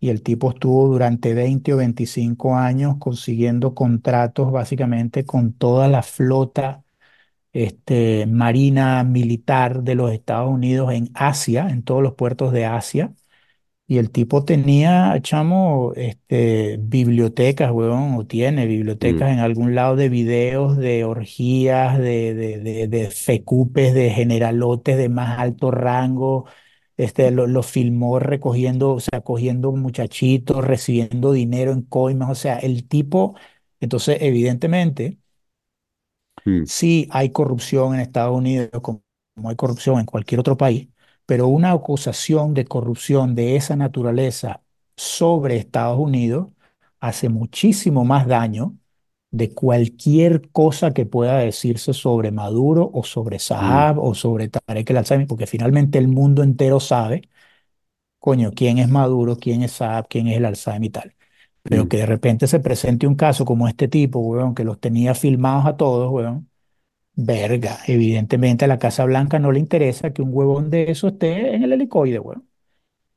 Y el tipo estuvo durante 20 o 25 años consiguiendo contratos básicamente con toda la flota este, marina militar de los Estados Unidos en Asia, en todos los puertos de Asia. Y el tipo tenía, chamo, este, bibliotecas, weón, o tiene mm, bibliotecas en algún lado de videos de orgías, de, de, de, de fecupes, de generalotes de más alto rango. Este, lo, lo filmó recogiendo, o sea, cogiendo muchachitos, recibiendo dinero en coimas. O sea, el tipo, entonces, evidentemente. mm, Sí hay corrupción en Estados Unidos como como hay corrupción en cualquier otro país, pero una acusación de corrupción de esa naturaleza sobre Estados Unidos hace muchísimo más daño de cualquier cosa que pueda decirse sobre Maduro o sobre mm, Saab o sobre Tarek El Alzheimer, porque finalmente el mundo entero sabe, coño, quién es Maduro, quién es Saab, quién es el Alzheimer y tal. Pero mm, que de repente se presente un caso como este tipo, weón, que los tenía filmados a todos, weón Verga, evidentemente a la Casa Blanca no le interesa que un huevón de eso esté en el helicoide,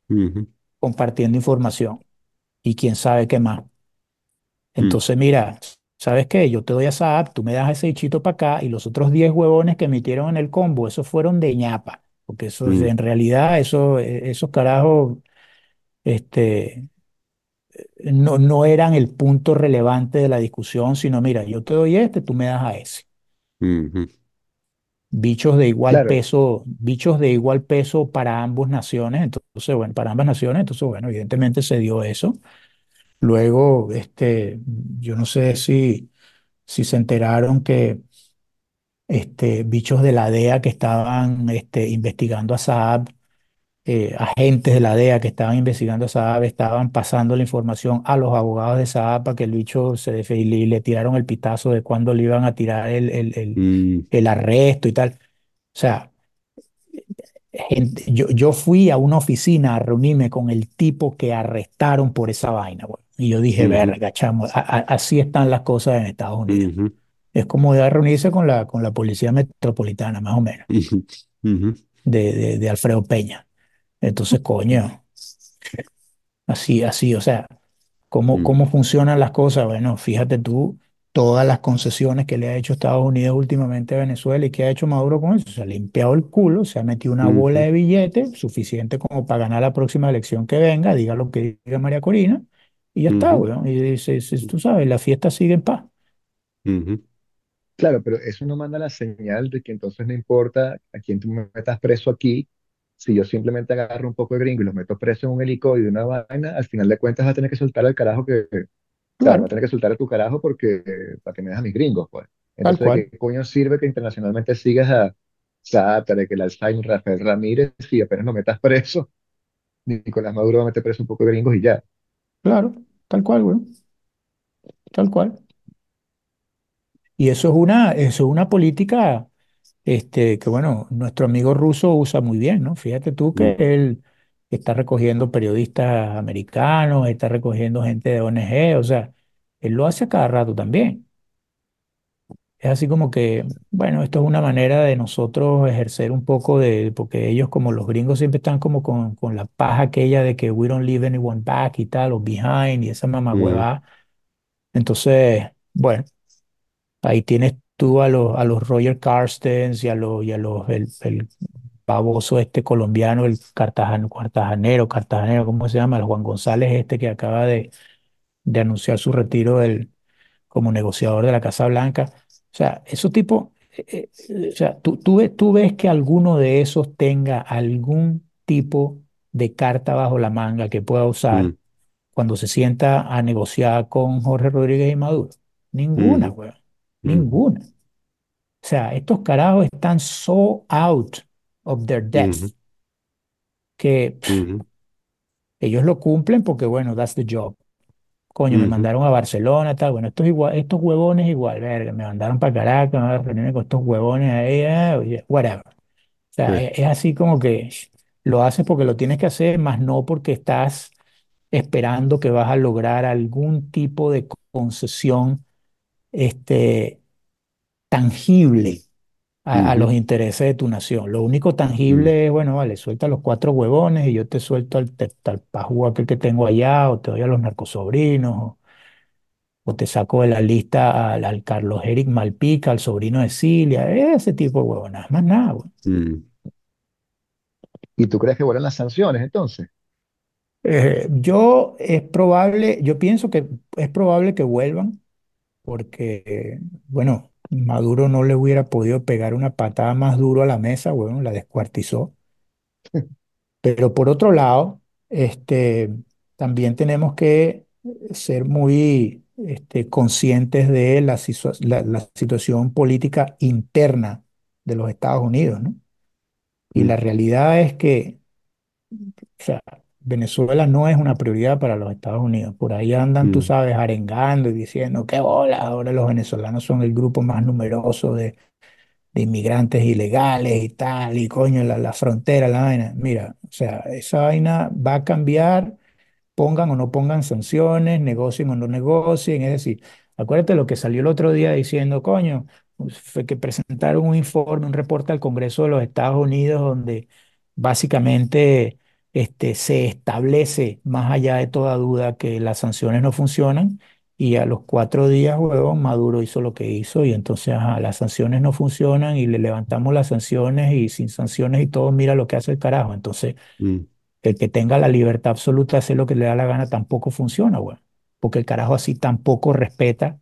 ujú, compartiendo información y quién sabe qué más. mm, Entonces, mira, ¿sabes qué? Yo te doy a Saab, tú me das ese bichito para acá y los otros 10 huevones que emitieron en el combo, esos fueron de ñapa, porque eso, mm, en realidad eso, eh, esos carajos este, no, no eran el punto relevante de la discusión, sino mira, yo te doy este, tú me das a ese. ujú, bichos de igual Claro, peso, bichos de igual peso para ambas naciones, entonces, bueno, para ambas naciones, entonces, bueno, evidentemente se dio eso. Luego, este, yo no sé si, si se enteraron que este, bichos de la DEA que estaban este, investigando a Saab eh, agentes de la DEA que estaban investigando a Saab estaban pasando la información a los abogados de Saab para que el bicho se defe- y le, tiraron el pitazo de cuándo le iban a tirar el, el, el, mm, el arresto y tal. O sea, gente, yo, yo fui a una oficina a reunirme con el tipo que arrestaron por esa vaina, güey. Y yo dije, ujú, verga, chamo, a- a- así están las cosas en Estados Unidos. ujú, Es como de reunirse con la, con la policía metropolitana, más o menos, ujú, ujú, de, de, de Alfredo Peña. Entonces, coño, así, así, o sea, ¿cómo, mm, cómo funcionan las cosas? Bueno, fíjate tú, todas las concesiones que le ha hecho Estados Unidos últimamente a Venezuela y qué ha hecho Maduro con eso. Se ha limpiado el culo, se ha metido una bola de billetes suficiente como para ganar la próxima elección que venga, diga lo que diga María Corina, y ya está, ujú, weón. Y tú sabes, la fiesta sigue en paz. ujú, Claro, pero eso no manda la señal de que entonces no importa a quién tú me metas preso aquí, si yo simplemente agarro un poco de gringo y los meto preso en un helicoide de una vaina, al final de cuentas va a tener que soltar al carajo que, ¿sabes? Va Claro, a tener que soltar a tu carajo porque, para que me dejes a mis gringos, pues. tal Entonces, ¿de cual, qué coño sirve que internacionalmente sigas a Sátare, que el Alzheimer, Rafael Ramírez, y apenas lo metas preso, Nicolás Maduro va a meter preso un poco de gringos y ya. Claro, tal cual, weón, tal cual. Y eso es una, eso es una política este, que, bueno, nuestro amigo ruso usa muy bien, ¿no? Fíjate tú que él está recogiendo periodistas americanos, está recogiendo gente de ONG, o sea, él lo hace a cada rato también. Es así como que, bueno, esto es una manera de nosotros ejercer un poco de, porque ellos como los gringos siempre están como con, con la paja aquella de que we don't leave anyone back y tal, o behind y esa mm, mamagüevada. Entonces, bueno. Ahí tienes tú a los, a los Roger Carstens y a los, y a los el, el baboso este colombiano, el cartajano, cartajanero, cartajanero, ¿cómo se llama? El Juan González este que acaba de, de anunciar su retiro del, como negociador de la Casa Blanca. O sea, esos tipos, eh, eh, o sea, tú, tú, ves, tú ves que alguno de esos tenga algún tipo de carta bajo la manga que pueda usar mm, cuando se sienta a negociar con Jorge Rodríguez y Maduro. Ninguna, ujú, weón. ujú, Ninguna. O sea, estos carajos están so out of their depth que pff, ellos lo cumplen porque, bueno, that's the job. Coño, me mandaron a Barcelona, tal. Bueno, estos, igual, estos huevones igual, verga, me mandaron para Caracas, me van a reunirme con estos huevones ahí, eh, whatever. O sea, sí, es, es así como que lo haces porque lo tienes que hacer, más no porque estás esperando que vas a lograr algún tipo de concesión este, tangible a, a los intereses de tu nación. Lo único mm, tangible es, bueno, vale, suelta los cuatro huevones y yo te suelto al talpajú aquel que tengo allá, o te doy a los narcosobrinos, o, o te saco de la lista al, al Carlos Eric Malpica, al sobrino de Cilia, ese tipo de huevonas, más nada. Mm. ¿Y tú crees que vuelan las sanciones entonces? Eh, yo es probable, yo pienso que es probable que vuelvan, porque, bueno, Maduro no le hubiera podido pegar una patada más duro a la mesa, bueno, la descuartizó. Pero por otro lado, este, también tenemos que ser muy este, conscientes de la, la- la situación política interna de los Estados Unidos, ¿no? Y mm, la realidad es que, o sea, Venezuela no es una prioridad para los Estados Unidos. Por ahí andan, tú mm, sabes, arengando y diciendo que hola, ahora los venezolanos son el grupo más numeroso de, de inmigrantes ilegales y tal, y coño, la, la frontera, la vaina. Mira, o sea, esa vaina va a cambiar, pongan o no pongan sanciones, negocien o no negocien. Es decir, acuérdate lo que salió el otro día diciendo, coño, pues, fue que presentaron un informe, un reporte al Congreso de los Estados Unidos donde básicamente este, se establece, más allá de toda duda, que las sanciones no funcionan y a los cuatro días, huevón, Maduro hizo lo que hizo y entonces, ajá, las sanciones no funcionan y le levantamos las sanciones y sin sanciones y todo, mira lo que hace el carajo. Entonces, mm, el que tenga la libertad absoluta de hacer lo que le da la gana tampoco funciona, weón. Porque el carajo así tampoco respeta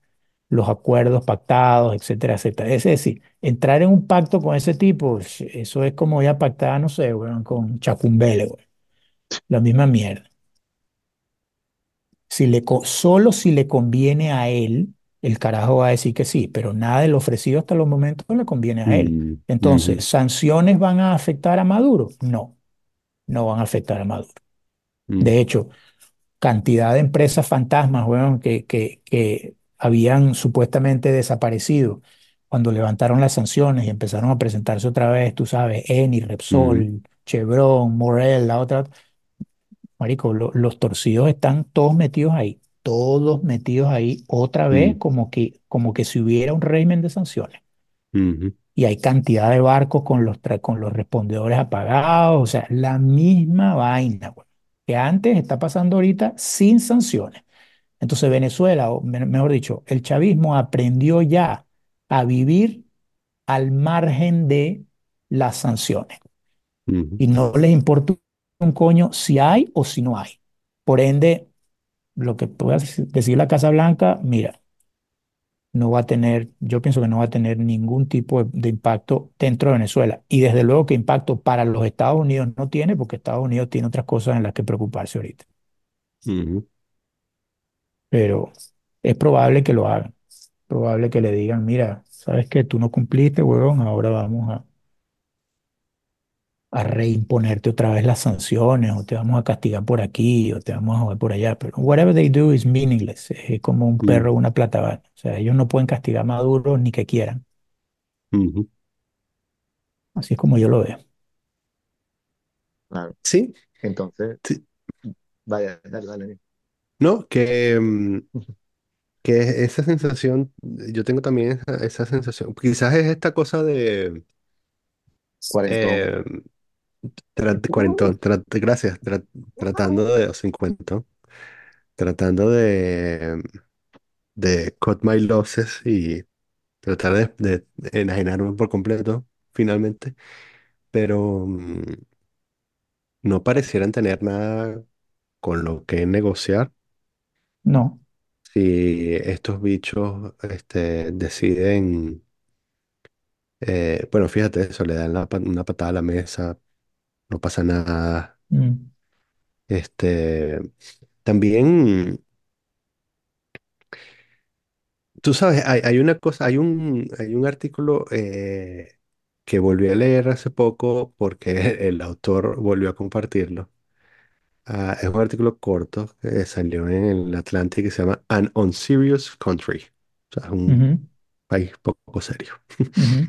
los acuerdos pactados, etcétera, etcétera. Es decir, entrar en un pacto con ese tipo, eso es como ya pactar, no sé, weón, con Chacumbele, weón. La misma mierda. Si le, solo si le conviene a él, el carajo va a decir que sí, pero nada de lo ofrecido hasta los momentos le conviene a él. mm, Entonces, ¿sanciones van a afectar a Maduro? No. no van a afectar a Maduro. mm, De hecho, cantidad de empresas fantasmas, weón, que, que, que habían supuestamente desaparecido cuando levantaron las sanciones y empezaron a presentarse otra vez, tú sabes, Eni, mm, Repsol, Chevron, Morel, la otra. Marico, lo- los torcidos están todos metidos ahí, todos metidos ahí otra vez mm, como que, como que si hubiera un régimen de sanciones. ujú, Y hay cantidad de barcos con los, tra- con los respondedores apagados, o sea, la misma vaina, güey, que antes está pasando ahorita sin sanciones. Entonces Venezuela, o me- mejor dicho, el chavismo aprendió ya a vivir al margen de las sanciones ujú, y no les importa un coño si hay o si no hay. Por ende, lo que pueda decir la Casa Blanca, mira, no va a tener, yo pienso que no va a tener ningún tipo de, de impacto dentro de Venezuela. Y desde luego que impacto para los Estados Unidos no tiene, porque Estados Unidos tiene otras cosas en las que preocuparse ahorita. Pero es probable que lo hagan. Probable que le digan, mira, ¿sabes qué? Tú no cumpliste, huevón, ahora vamos a, a reimponerte otra vez las sanciones, o te vamos a castigar por aquí, o te vamos a joder por allá. Pero whatever they do is meaningless. Es como un mm, perro o una plata. O sea, ellos no pueden castigar a Maduro ni que quieran. Así es como yo lo veo. Claro. Sí, Entonces, sí. vaya, dale, dale. No, que, mm, que esa sensación, yo tengo también esa, esa sensación. Quizás es esta cosa de Cuarentón. eh, tra- cuarentón, gracias, tra- tratando de, o cincuenta, tratando de, de cut my losses y tratar de, de enajenarme por completo, finalmente, pero mm, no parecieran tener nada con lo que negociar. No. si estos bichos este, deciden, eh, bueno, fíjate eso, le dan la pa- una patada a la mesa, no pasa nada. Mm, Este, también, tú sabes, hay, hay una cosa, hay un, hay un artículo eh, que volví a leer hace poco porque el autor volvió a compartirlo. Ah, es un artículo corto que salió en el Atlantic que se llama An Unserious Country. O sea, es un ujú, país poco serio. ujú.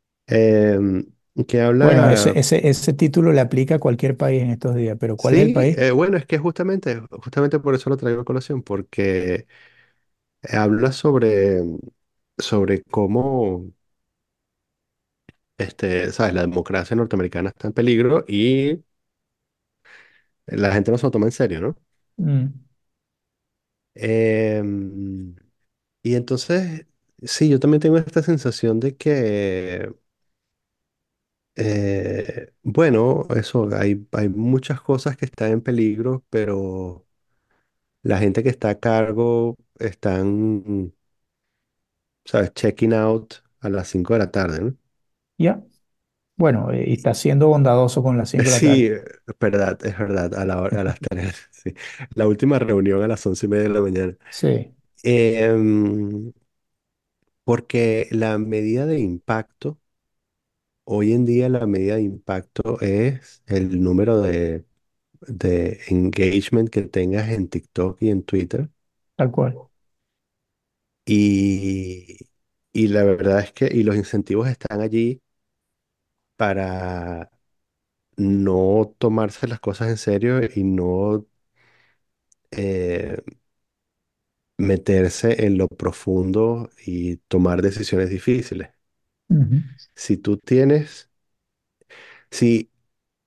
Em, que Bueno, habla, ese, ese, ese título le aplica a cualquier país en estos días, pero ¿cuál es el país? eh, bueno, es que justamente, justamente por eso lo traigo a colación, porque habla sobre, sobre cómo, este, sabes, la democracia norteamericana está en peligro y la gente no se lo toma en serio, ¿no? Mm, Em, y entonces, sí, yo también tengo esta sensación de que, eh, bueno, eso, hay, hay muchas cosas que están en peligro, pero la gente que está a cargo están, ¿sabes? Checking out a las 5 de la tarde, ¿no? ya. Bueno, eh, y está siendo bondadoso con las 5 de la Sí, tarde. es verdad, es verdad, a la hora- a las 3, sí. La última reunión a las once y media de la mañana. Sí, Em, porque la medida de impacto, hoy en día la medida de impacto es el número de, de engagement que tengas en TikTok y en Twitter. tal cual. Y, y la verdad es que, y los incentivos están allí para no tomarse las cosas en serio y no eh, meterse en lo profundo y tomar decisiones difíciles. Si tú tienes, si,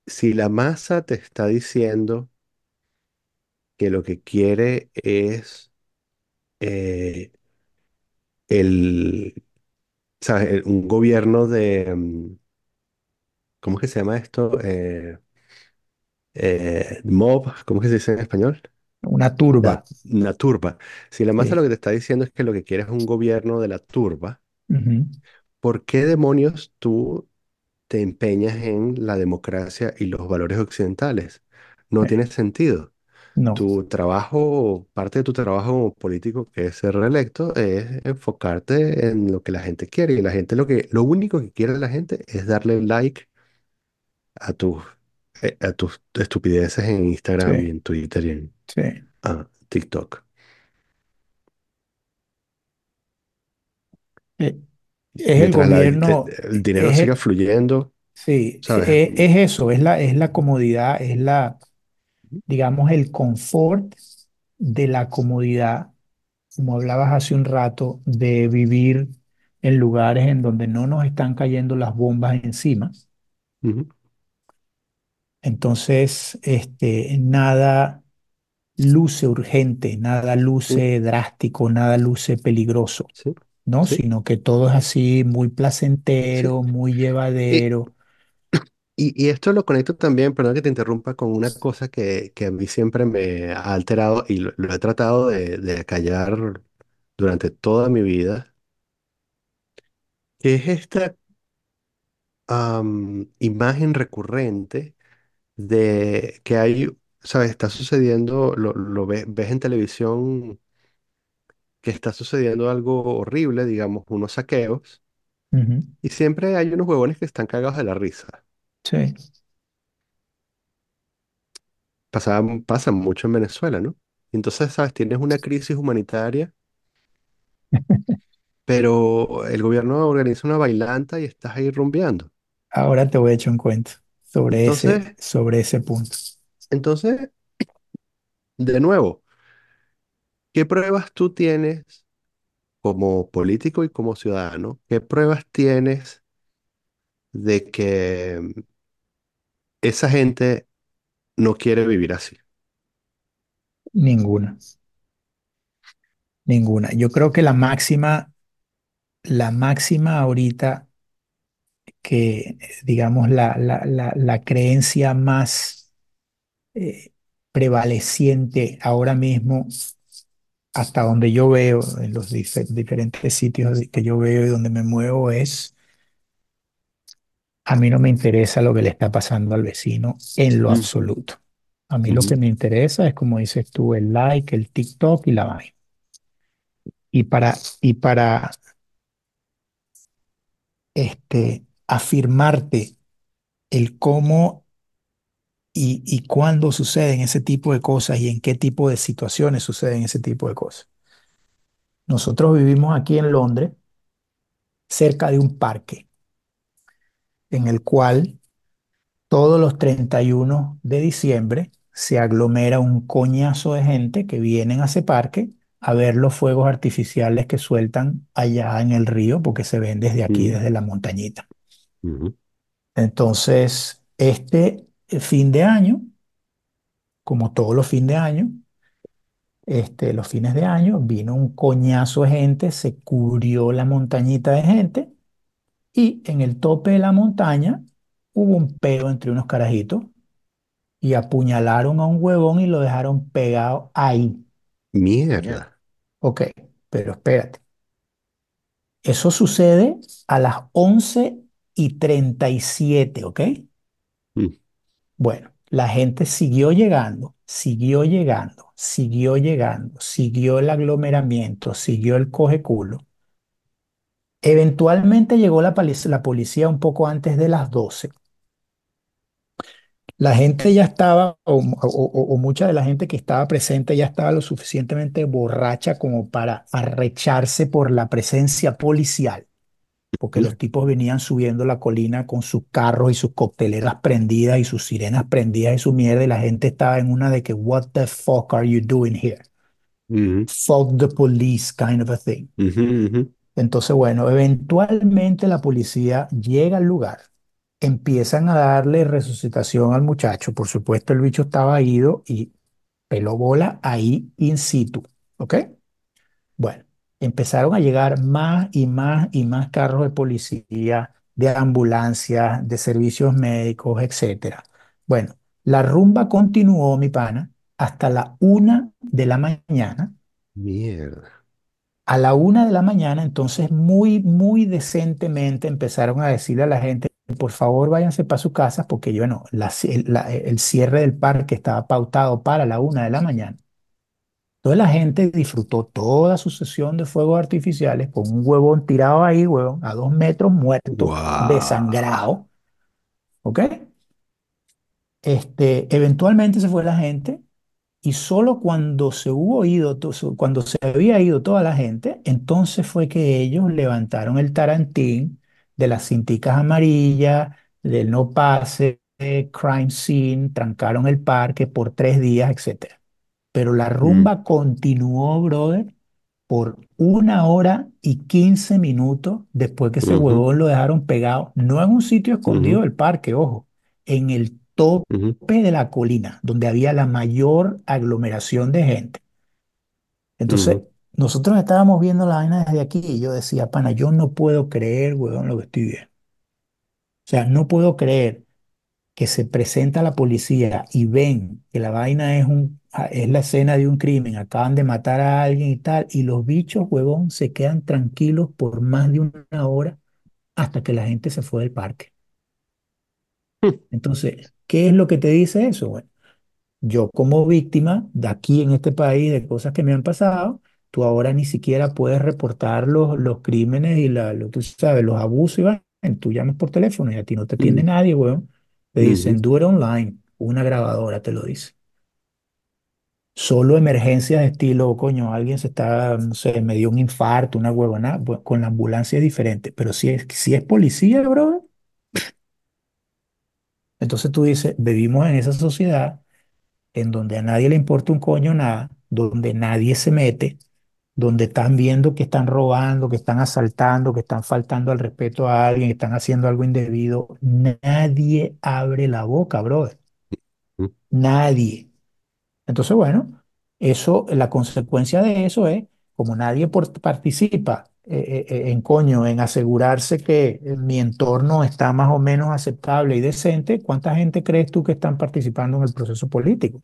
si la masa te está diciendo que lo que quiere es eh, el, ¿sabes? el- un gobierno de, mm, ¿cómo es que se llama esto? Eh, eh, mob, ¿cómo es que se dice en español? Una turba. La, una turba. Si la masa lo que te está diciendo es que lo que quiere es un gobierno de la turba, Ujú, ¿por qué demonios tú te empeñas en la democracia y los valores occidentales? No eh, tiene sentido. no. Tu trabajo, parte de tu trabajo como político, que es ser reelecto, es enfocarte en lo que la gente quiere. Y la gente lo que, lo único que quiere la gente es darle like a tus eh, a tus estupideces en Instagram y en Twitter y en sí. ah, TikTok. Eh, Es el Mientras la- el, gobierno, el dinero siga el- fluyendo, sí, ¿sabes? e- es, eso, es la, es la comodidad, es la, digamos, el confort de la comodidad, como hablabas hace un rato, de vivir en lugares en donde no nos están cayendo las bombas encima. Entonces, este, nada luce urgente, nada luce drástico, nada luce peligroso, Sí, ¿no? sí, Sino que todo es así muy sí. placentero, muy llevadero. y, y esto lo conecto también, perdón que te interrumpa, con una cosa que, que a mí siempre me ha alterado y lo, lo he tratado de, de callar durante toda mi vida, que es esta am, imagen recurrente de que hay, ¿sabes? Está sucediendo, lo, lo ve- ves en televisión que está sucediendo algo horrible, digamos, unos saqueos, y siempre hay unos huevones que están cagados de la risa. Sí, Pasa, pasa mucho en Venezuela, ¿no? Entonces, ¿sabes? Tienes una crisis humanitaria, pero el gobierno organiza una bailanta y estás ahí rumbeando. ahora te voy a echar un cuento sobre ese, Entonces, sobre ese punto. entonces, de nuevo, ¿qué pruebas tú tienes como político y como ciudadano? ¿Qué pruebas tienes de que esa gente no quiere vivir así? Ninguna, ninguna. Yo creo que la máxima, la máxima ahorita que, digamos, la, la, la, la creencia más eh, prevaleciente ahora mismo, hasta donde yo veo, en los dife- diferentes sitios que yo veo y donde me muevo, es, a mí no me interesa lo que le está pasando al vecino en lo absoluto. A mí lo que me interesa es, como dices tú, el like, el TikTok y la vaina. Y para, y para este, afirmarte el cómo y, y cuándo suceden ese tipo de cosas y en qué tipo de situaciones suceden ese tipo de cosas. Nosotros vivimos aquí en Londres, cerca de un parque, en el cual todos los 31 de diciembre se aglomera un coñazo de gente que vienen a ese parque a ver los fuegos artificiales que sueltan allá en el río, porque se ven desde aquí, mm, desde la montañita. Entonces, este fin de año, como todos los fines de año, este, los fines de año, vino un coñazo de gente, se cubrió la montañita de gente y en el tope de la montaña hubo un peo entre unos carajitos y apuñalaron a un huevón y lo dejaron pegado ahí. Mierda. Mierda. Ok, pero espérate. Eso sucede a las 11 y 37, ¿ok? Bueno, la gente siguió llegando, siguió llegando, siguió llegando, siguió el aglomeramiento, siguió el coge culo. Eventualmente llegó la, policía un poco antes de las 12. La gente ya estaba, o- o mucha de la gente que estaba presente ya estaba lo suficientemente borracha como para arrecharse por la presencia policial, porque los tipos venían subiendo la colina con sus carros y sus cocteleras prendidas y sus sirenas prendidas y su mierda, y la gente estaba en una de que, what the fuck are you doing here? Fuck the police kind of a thing. Entonces, bueno, eventualmente la policía llega al lugar, empiezan a darle resucitación al muchacho. Por supuesto, el bicho estaba ido y peló bola ahí in situ, ¿ok? Bueno, empezaron a llegar más y más y más carros de policía, de ambulancias, de servicios médicos, etcétera. Bueno, la rumba continuó, mi pana, hasta la una de la mañana Mierda. a la una de la mañana, entonces muy, muy decentemente empezaron a decirle a la gente, por favor váyanse para su casa, porque bueno, la- el cierre del parque estaba pautado para la una de la mañana. Entonces la gente disfrutó toda su sesión de fuegos artificiales con un huevón tirado ahí, huevón, a dos metros muerto, Wow. desangrado, ¿ok? este, eventualmente se fue la gente y solo cuando se hubo ido, cuando se había ido toda la gente, entonces fue que ellos levantaron el tarantín de las cinticas amarillas, del no pase, crime scene, trancaron el parque por tres días, etcétera. Pero la mm, rumba continuó, brother, por una hora y quince minutos después que ese ujú, huevón lo dejaron pegado, no en un sitio escondido del parque, ojo, en el tope de la colina, donde había la mayor aglomeración de gente. Entonces, nosotros estábamos viendo la vaina desde aquí y yo decía, pana, yo no puedo creer, huevón, lo que estoy viendo. O sea, no puedo creer que se presenta la policía y ven que la vaina es un, ah, es la escena de un crimen, acaban de matar a alguien y tal, y los bichos, huevón, se quedan tranquilos por más de una hora hasta que la gente se fue del parque. Entonces, ¿qué es lo que te dice eso? Bueno, yo como víctima de aquí en este país, de cosas que me han pasado, tú ahora ni siquiera puedes reportar los, los crímenes y la, lo, tú sabes, los abusos y vaina. Tú llamas por teléfono y a ti no te atiende nadie, weón. Te dicen, do it online. Una grabadora te lo dice. Solo emergencias de estilo, coño, alguien se está, no sé, me dio un infarto, una huevona, pues, con la ambulancia es diferente. Pero si es, si es policía, bro, entonces tú dices, vivimos en esa sociedad en donde a nadie le importa un coño nada, donde nadie se mete, donde están viendo que están robando, que están asaltando, que están faltando al respeto a alguien, que están haciendo algo indebido, nadie abre la boca, brother. Nadie. Entonces, bueno, eso, la consecuencia de eso es, como nadie por- participa eh, eh, eh, en coño, en asegurarse que mi entorno está más o menos aceptable y decente, ¿cuánta gente crees tú que están participando en el proceso político?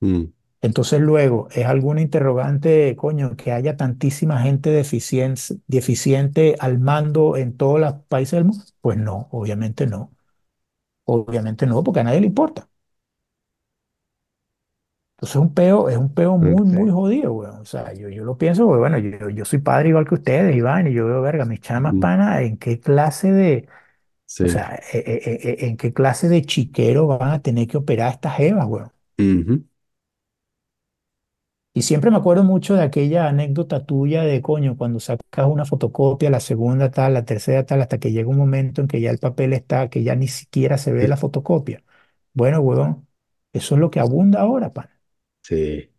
mm, Entonces luego, ¿es alguna interrogante, coño, que haya tantísima gente deficiente, deficiente al mando en todos los países del mundo? Pues no, obviamente no. Obviamente no, porque a nadie le importa. Entonces es un peo, es un peo muy, muy jodido, weón. O sea, yo, yo lo pienso, porque, bueno, yo, yo soy padre igual que ustedes, Iván, y yo veo, verga, mis chamas mm, panas, ¿en qué clase de, o sí, sea, e- e- e- en qué clase de chiquero van a tener que operar estas jevas, weón? Y siempre me acuerdo mucho de aquella anécdota tuya de coño, cuando sacas una fotocopia, la segunda tal, la tercera tal, hasta que llega un momento en que ya el papel está, que ya ni siquiera se ve la fotocopia. Bueno, huevón, eso es lo que abunda ahora, pan. sí,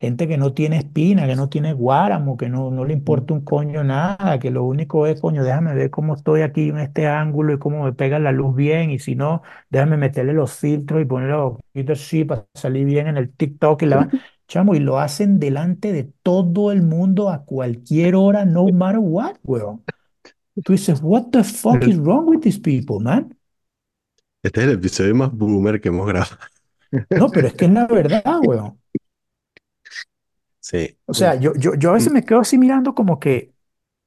Gente que no tiene espina, que no tiene guáramo, que no, no le importa un coño nada, que lo único es, coño, déjame ver cómo estoy aquí en este ángulo y cómo me pega la luz bien, y si no, déjame meterle los filtros y ponerle los ojitos así para salir bien en el TikTok y la... Chamo, y lo hacen delante de todo el mundo a cualquier hora, no matter what, weón. Tú dices, what the fuck is wrong with these people, man? Este es el episodio más boomer que hemos grabado. No, pero es que es la verdad, weón. Sí. O sea, yo, yo, yo a veces me quedo así mirando como que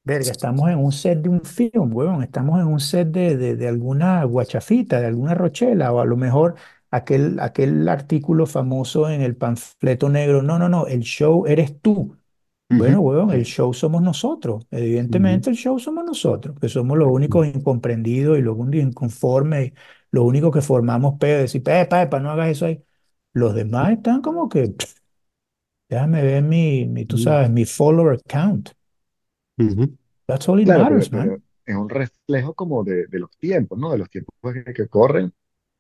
Verga, estamos en un set de un film, huevón. Estamos en un set de, de, de alguna guachafita, de alguna rochela, o a lo mejor aquel, aquel artículo famoso en el panfleto negro. No, no, no, el show eres tú. Bueno, huevón, el show somos nosotros. Evidentemente el show somos nosotros, que somos los únicos incomprendidos y los únicos inconformes, los únicos que formamos pedo, decir, epa, epa, no hagas eso ahí. Los demás están como que, "Pff, déjame ver mi, mi, tú ujú, sabes, mi follower count. That's all it Claro, matters, pero man. es un reflejo como de, de los tiempos, ¿no? De los tiempos que, que corren,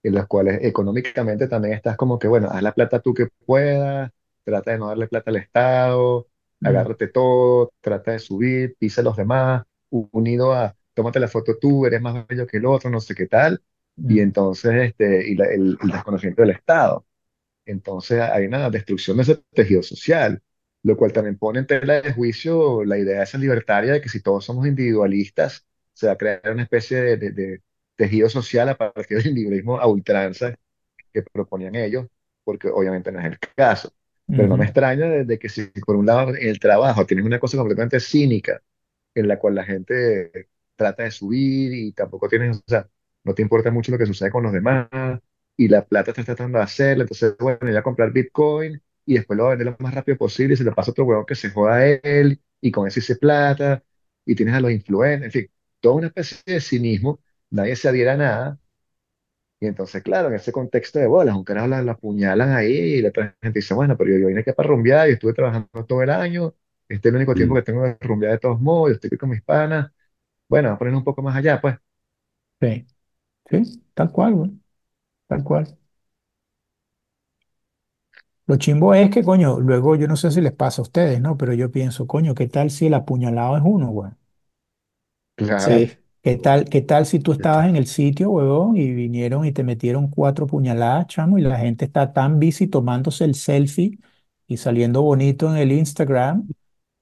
en los cuales económicamente también estás como que, bueno, haz la plata tú que puedas, trata de no darle plata al Estado, Mm, agárrate todo, trata de subir, pisa a los demás, unido a, tómate la foto tú, eres más bello que el otro, no sé qué tal, y mm. entonces, este, y la- el, el desconocimiento del Estado. Entonces hay una destrucción de ese tejido social, lo cual también pone en tela de juicio la idea esa libertaria de que si todos somos individualistas, se va a crear una especie de, de- de tejido social a partir del individualismo a ultranza que proponían ellos, porque obviamente no es el caso. Pero no me extraña desde que si por un lado en el trabajo tienes una cosa completamente cínica en la cual la gente trata de subir y tampoco tienes, o sea, no te importa mucho lo que sucede con los demás y la plata estás tratando de hacerla, entonces, bueno, ya comprar Bitcoin y después lo va a vender lo más rápido posible y se lo pasa a otro huevón que se joda a él y con eso hice plata y tienes a los influencers, en fin, toda una especie de cinismo, nadie se adhiera a nada. Y entonces, claro, en ese contexto de bolas, un carajo la, la apuñalan ahí y la otra gente dice, bueno, pero yo, yo vine aquí para rumbear y estuve trabajando todo el año, este es el único tiempo que tengo de rumbear de todos modos, yo estoy aquí con mis panas, bueno, vamos a poner un poco más allá, pues. Sí, sí, tal cual, güey, tal cual. Lo chimbo es que, coño, luego yo no sé si les pasa a ustedes, ¿no? Pero yo pienso, coño, ¿qué tal si el apuñalado es uno, güey? O Claro, sea, sí, ¿qué tal, qué tal si tú estabas en el sitio, huevón, y vinieron y te metieron cuatro puñaladas, chamo, y la gente está tan busy tomándose el selfie y saliendo bonito en el Instagram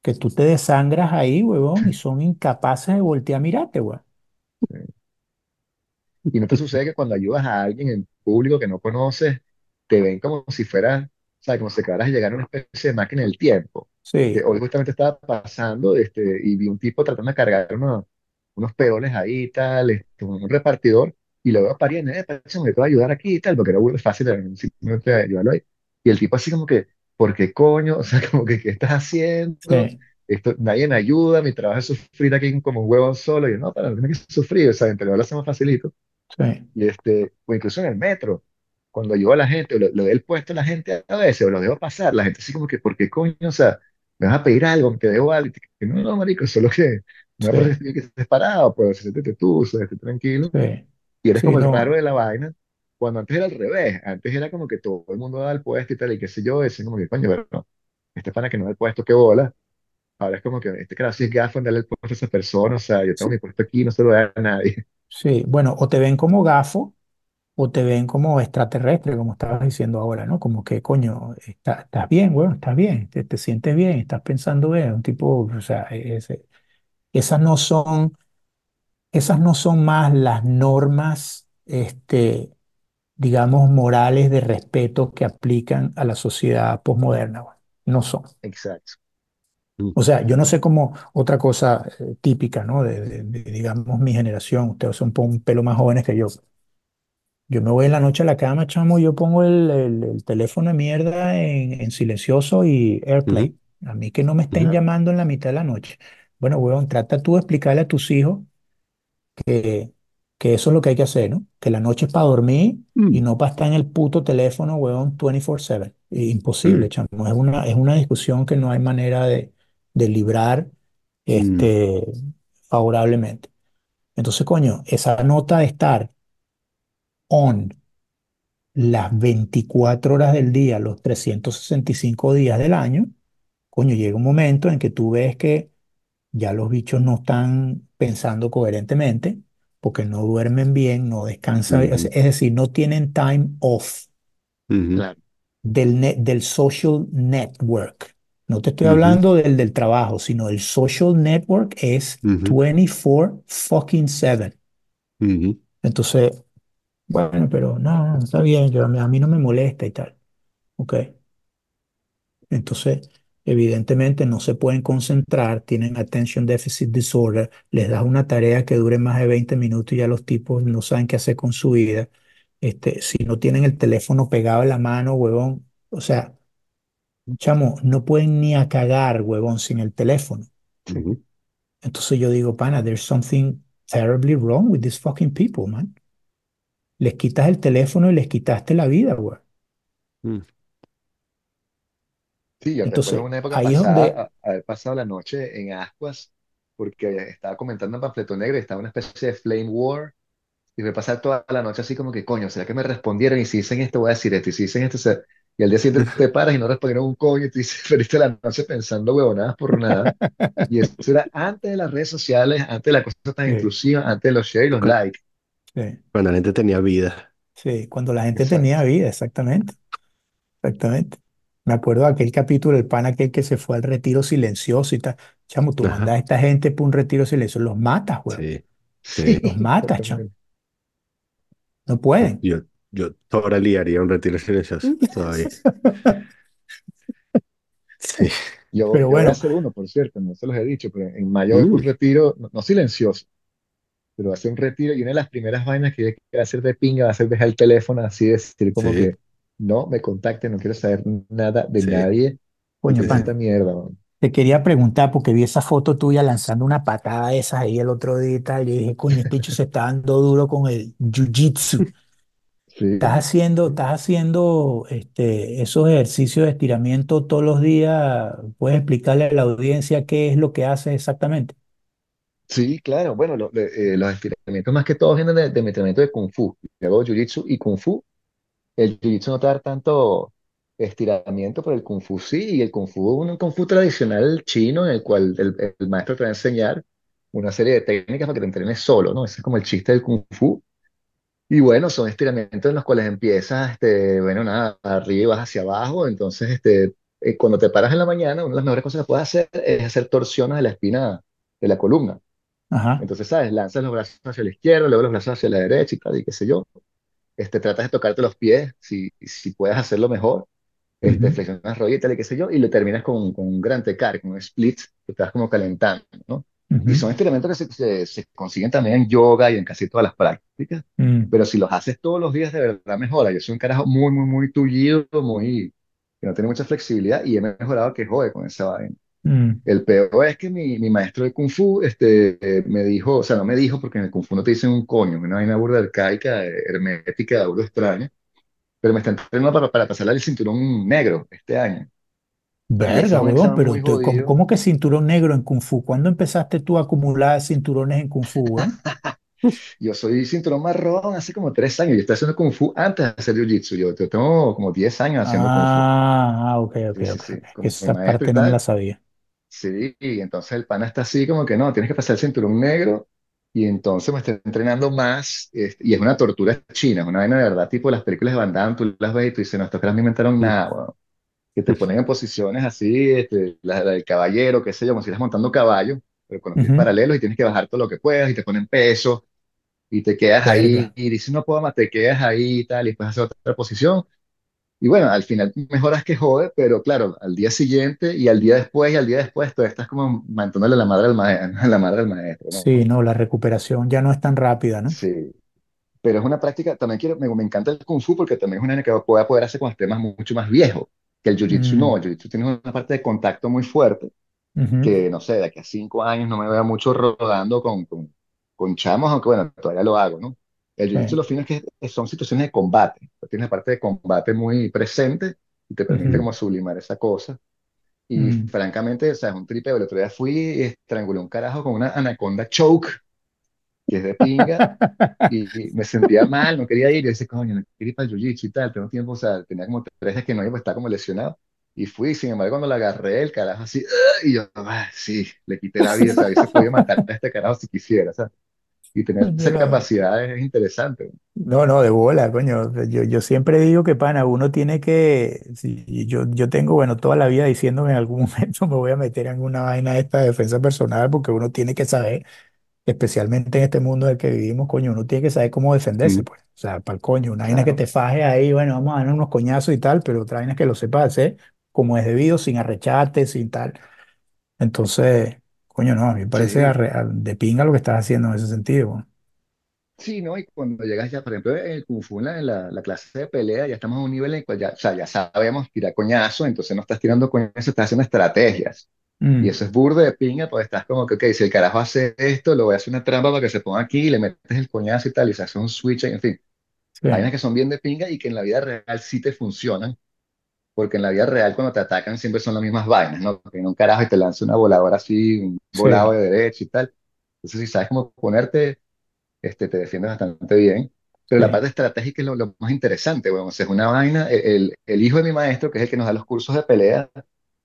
que tú te desangras ahí, huevón, y son incapaces de voltear a mirarte, güey. Y no te sucede que cuando ayudas a alguien en público que no conoces, te ven como si fueras, o sea, como si acabaras de llegar a una especie de máquina del tiempo. Que Sí, hoy justamente estaba pasando este, y vi un tipo tratando de cargar unos, unos peones ahí y tal, este, un repartidor, y lo veo pariendo, eh, te va a ayudar aquí y tal, porque era muy fácil simplemente ayudarlo ahí. Y el tipo así como que, ¿por qué coño? O sea, como que, ¿qué estás haciendo? sí, Esto, nadie me ayuda, mi trabajo es sufrir aquí como un huevón solo. Y yo, no, para, no tienes que sufrir, o sea, entre lo hacemos facilito. Sí, Y este, o incluso en el metro, cuando yo a la gente, o lo, lo el puesto a la gente a veces, o lo dejo pasar, la gente así como que, ¿por qué coño? O sea, me vas a pedir algo, te dejo algo, y no, no, marico, solo que no es sí, por que estés parado, pues siéntete tú, o sea, esté tranquilo, sí, y eres sí, como el raro de la vaina, cuando antes era al revés, antes era como que todo el mundo daba el puesto y tal, y qué sé yo, decían como que, coño, pero no, este pana que no da el puesto, qué bola, ahora es como que este cara sí es gafo en darle el puesto a esa persona, o sea, yo tengo mi puesto aquí, no se lo da a nadie. Sí. Bueno, o te ven como gafo o te ven como extraterrestre, como estabas diciendo ahora, ¿no? Como que, coño, está- estás bien, güey, estás bien, te, te sientes bien, estás pensando bien, un tipo, o sea, ese- esas no son, esas no son más las normas, este, digamos, morales de respeto que aplican a la sociedad posmoderna, güey. No son. Exacto. O sea, yo no sé cómo otra cosa eh, típica, ¿no? De, de- de, digamos, mi generación, ustedes son un po- un pelo más jóvenes que yo. Yo me voy en la noche a la cama, chamo, yo pongo el, el- el teléfono de mierda en, en silencioso y ujú, AirPlay. A mí que no me estén llamando en la mitad de la noche. Bueno, weón, trata tú de explicarle a tus hijos que, que eso es lo que hay que hacer, ¿no? Que la noche es para dormir y mm, no para estar en el puto teléfono, weón, 24/7. I- Imposible, mm, chamo. Es una, es una discusión que no hay manera de, librar mm, este, favorablemente. Entonces, coño, esa nota de estar on las 24 horas del día, los 365 días del año, coño, llega un momento en que tú ves que ya los bichos no están pensando coherentemente porque no duermen bien, no descansan, es, ujú, es decir, no tienen time off del, net- del social network. No te estoy hablando del del trabajo, sino el social network es ujú, 24 fucking 7. ujú, Entonces, bueno, pero no, no, está bien, yo, a mí, a mí no me molesta y tal. Ok. Entonces, evidentemente no se pueden concentrar, tienen attention deficit disorder, les das una tarea que dure más de 20 minutos y ya los tipos no saben qué hacer con su vida. Este, si no tienen el teléfono pegado en la mano, huevón, o sea, chamo, no pueden ni a cagar, huevón, sin el teléfono. Entonces yo digo, pana, there's something terribly wrong with these fucking people, man. Les quitas el teléfono y les quitaste la vida, güey. Mm. Sí, yo recuerdo Entonces, una época ahí es donde, pasada, haber pasado la noche en Ascuas, porque estaba comentando en Panfleto Negro y estaba una especie de flame war, y me pasar toda la noche así como que, coño, ¿será que me respondieron? Y si dicen esto, voy a decir esto, y si dicen esto, se- y al día siguiente te paras y no respondieron un coño, y tú dices, perdiste la noche pensando huevonadas por nada. Y eso era antes de las redes sociales, antes de la cosa tan sí, intrusiva, antes de los shares y los likes. sí. Cuando la gente tenía vida. Sí, cuando la gente tenía vida, exactamente, exactamente. Me acuerdo de aquel capítulo, el pan aquel que se fue al retiro silencioso y tal. Chamo, tú mandas a esta gente por un retiro silencioso, los matas, weón. Sí, sí. Los matas, chamo. No pueden. Yo, yo ahora haría un retiro silencioso todavía. Sí. Yo, Pero yo voy a bueno, hacer uno, por cierto, no se los he dicho, pero en mayo un Mm, retiro, no, no silencioso, pero hacer un retiro y una de las primeras vainas que yo quiero hacer de pinga va a ser dejar el teléfono así, decir como sí, que no me contacten, no quiero saber nada de sí, nadie coño, sí. esta mierda. man. te quería preguntar porque vi esa foto tuya lanzando una patada de esas ahí el otro día y tal. Y dije, coño, este bicho se está dando duro con el jiu-jitsu. ¿Estás haciendo, estás haciendo este, esos ejercicios de estiramiento todos los días? ¿Puedes explicarle a la audiencia qué es lo que haces exactamente? Sí, claro. Bueno, lo- eh, los estiramientos más que todo vienen de, de mi entrenamiento de Kung Fu. Yo hago Jiu-Jitsu y Kung Fu. El Jiu-Jitsu no te da tanto estiramiento, pero el Kung Fu sí. Y el Kung Fu es un Kung Fu tradicional chino en el cual el, el maestro te va a enseñar una serie de técnicas para que te entrenes solo, ¿no? Ese es como el chiste del Kung Fu. Y bueno, son estiramientos en los cuales empiezas, este, bueno, nada, arriba y vas hacia abajo. Entonces, este, eh, cuando te paras en la mañana, una de las mejores cosas que puedes hacer es hacer torsiones de la espina de la columna. Ajá. Entonces, ¿sabes? Lanzas los brazos hacia la izquierda, luego los brazos hacia la derecha y tal, y qué sé yo. Este, tratas de tocarte los pies, si, si puedes hacerlo mejor. Este, flexionas rodillas y tal, y qué sé yo, y lo terminas con, con un gran tecar, con un split, que estás como calentando, ¿no? Y ujú, son estiramientos que se, se, se consiguen también en yoga y en casi todas las prácticas, mm, pero si los haces todos los días, de verdad mejora. Yo soy un carajo muy, muy, muy tullido, muy, que no tiene mucha flexibilidad, y he mejorado que jode con esa vaina. mm. El peor es que mi, mi maestro de Kung Fu este, eh, me dijo, o sea, no me dijo porque en el Kung Fu no te dicen un coño, una vaina burda arcaica, hermética, burda extraña, pero me está entrenando para, para pasarle el cinturón negro este año. Verga, huevón, pero muy ¿cómo, jodido. cómo que cinturón negro en Kung Fu? ¿Cuándo empezaste tú a acumular cinturones en Kung Fu, huevón? Yo soy cinturón marrón hace como tres años. Yo estoy haciendo Kung Fu antes de hacer Jiu-Jitsu. Yo, yo tengo como diez años haciendo Kung Fu. Ah, ah, ok, ok, Sí, sí, ok, sí, ok. como mi Esa maestro y parte no me la tal. sabía. Sí, y entonces el pana está así como que no, tienes que pasar el cinturón negro y entonces me está entrenando más este, y es una tortura china, es una vaina de verdad, tipo las películas de Van Damme, tú las ves y tú dices, no, estos caras no inventaron nada, weón". Que te ponen en posiciones así, este, la, la del caballero, qué sé yo, como si estás montando caballo, pero con los pies Ujú, paralelos y tienes que bajar todo lo que puedas y te ponen peso y te quedas ahí Verga. y dices, no puedo más, te quedas ahí y tal, y después haces otra posición y bueno, al final mejoras que jode, pero claro, al día siguiente y al día después y al día después, tú estás como mandándole la madre al maestro, la madre al maestro, ¿no? Sí, no, la recuperación ya no es tan rápida, ¿no? Sí, pero es una práctica, también quiero, me, me encanta el Kung Fu porque también es una que puede poder hacer con temas mucho más viejos, que el Jiu-Jitsu no, Mm, el Jiu-Jitsu tiene una parte de contacto muy fuerte, ujú, que no sé, de aquí a cinco años no me veo mucho rodando con, con, con chamos, aunque bueno, todavía lo hago, ¿no? El Jiu-Jitsu sí, lo fino es que son situaciones de combate, tienes la parte de combate muy presente y te permite ujú, como sublimar esa cosa. Y mm. francamente, o sea, es un tripeo. El otro día fui y estrangulé un carajo con una anaconda choke, que es de pinga, y me sentía mal, no quería ir. Y dije, coño, no quería ir para el jiu-jitsu y tal. Tengo tiempo, o sea, tenía como tres días que no iba, estaba como lesionado. Y fui, sin embargo, cuando la agarré, el carajo así, ¡ah! y yo, ah, sí, le quité la vida, o sea, hubiese podido matar a este carajo si quisiera, o sea, y tener Coño, esa no, capacidad es interesante. no, no, de bola, coño. Yo, yo siempre digo que, pana, uno tiene que, si yo, yo tengo, bueno, toda la vida diciendo que en algún momento me voy a meter en una vaina de esta defensa personal porque uno tiene que saber, especialmente en este mundo en el que vivimos, coño, uno tiene que saber cómo defenderse, Mm, pues. O sea, para el coño, una vaina que te faje ahí, bueno, vamos a dar unos coñazos y tal, pero otra vaina es que lo sepas hacer como es debido, sin arrecharte, sin tal. Entonces, coño, no, a mí me parece sí. arre- de pinga lo que estás haciendo en ese sentido. Sí, ¿no? Y cuando llegas ya, por ejemplo, en el Kung Fu, en la, en la- la clase de pelea, ya estamos a un nivel en el cual ya, o sea, ya sabemos tirar coñazo, entonces no estás tirando coñazo, estás haciendo estrategias. Y Mm, eso es burdo de pinga, pues estás como que, ok, si el carajo hace esto, le voy a hacer una trampa para que se ponga aquí, y le metes el coñazo y tal, y se hace un switch, en fin. sí, Vainas que son bien de pinga y que en la vida real sí te funcionan, porque en la vida real cuando te atacan siempre son las mismas vainas, ¿no? Que viene un carajo y te lanza una voladora así, un volado sí, de derecha y tal. Entonces, si sabes cómo ponerte este, te defiende bastante bien. Pero la parte estratégica es lo, lo más interesante, bueno, o sea, es una vaina, el, el- el hijo de mi maestro, que es el que nos da los cursos de pelea,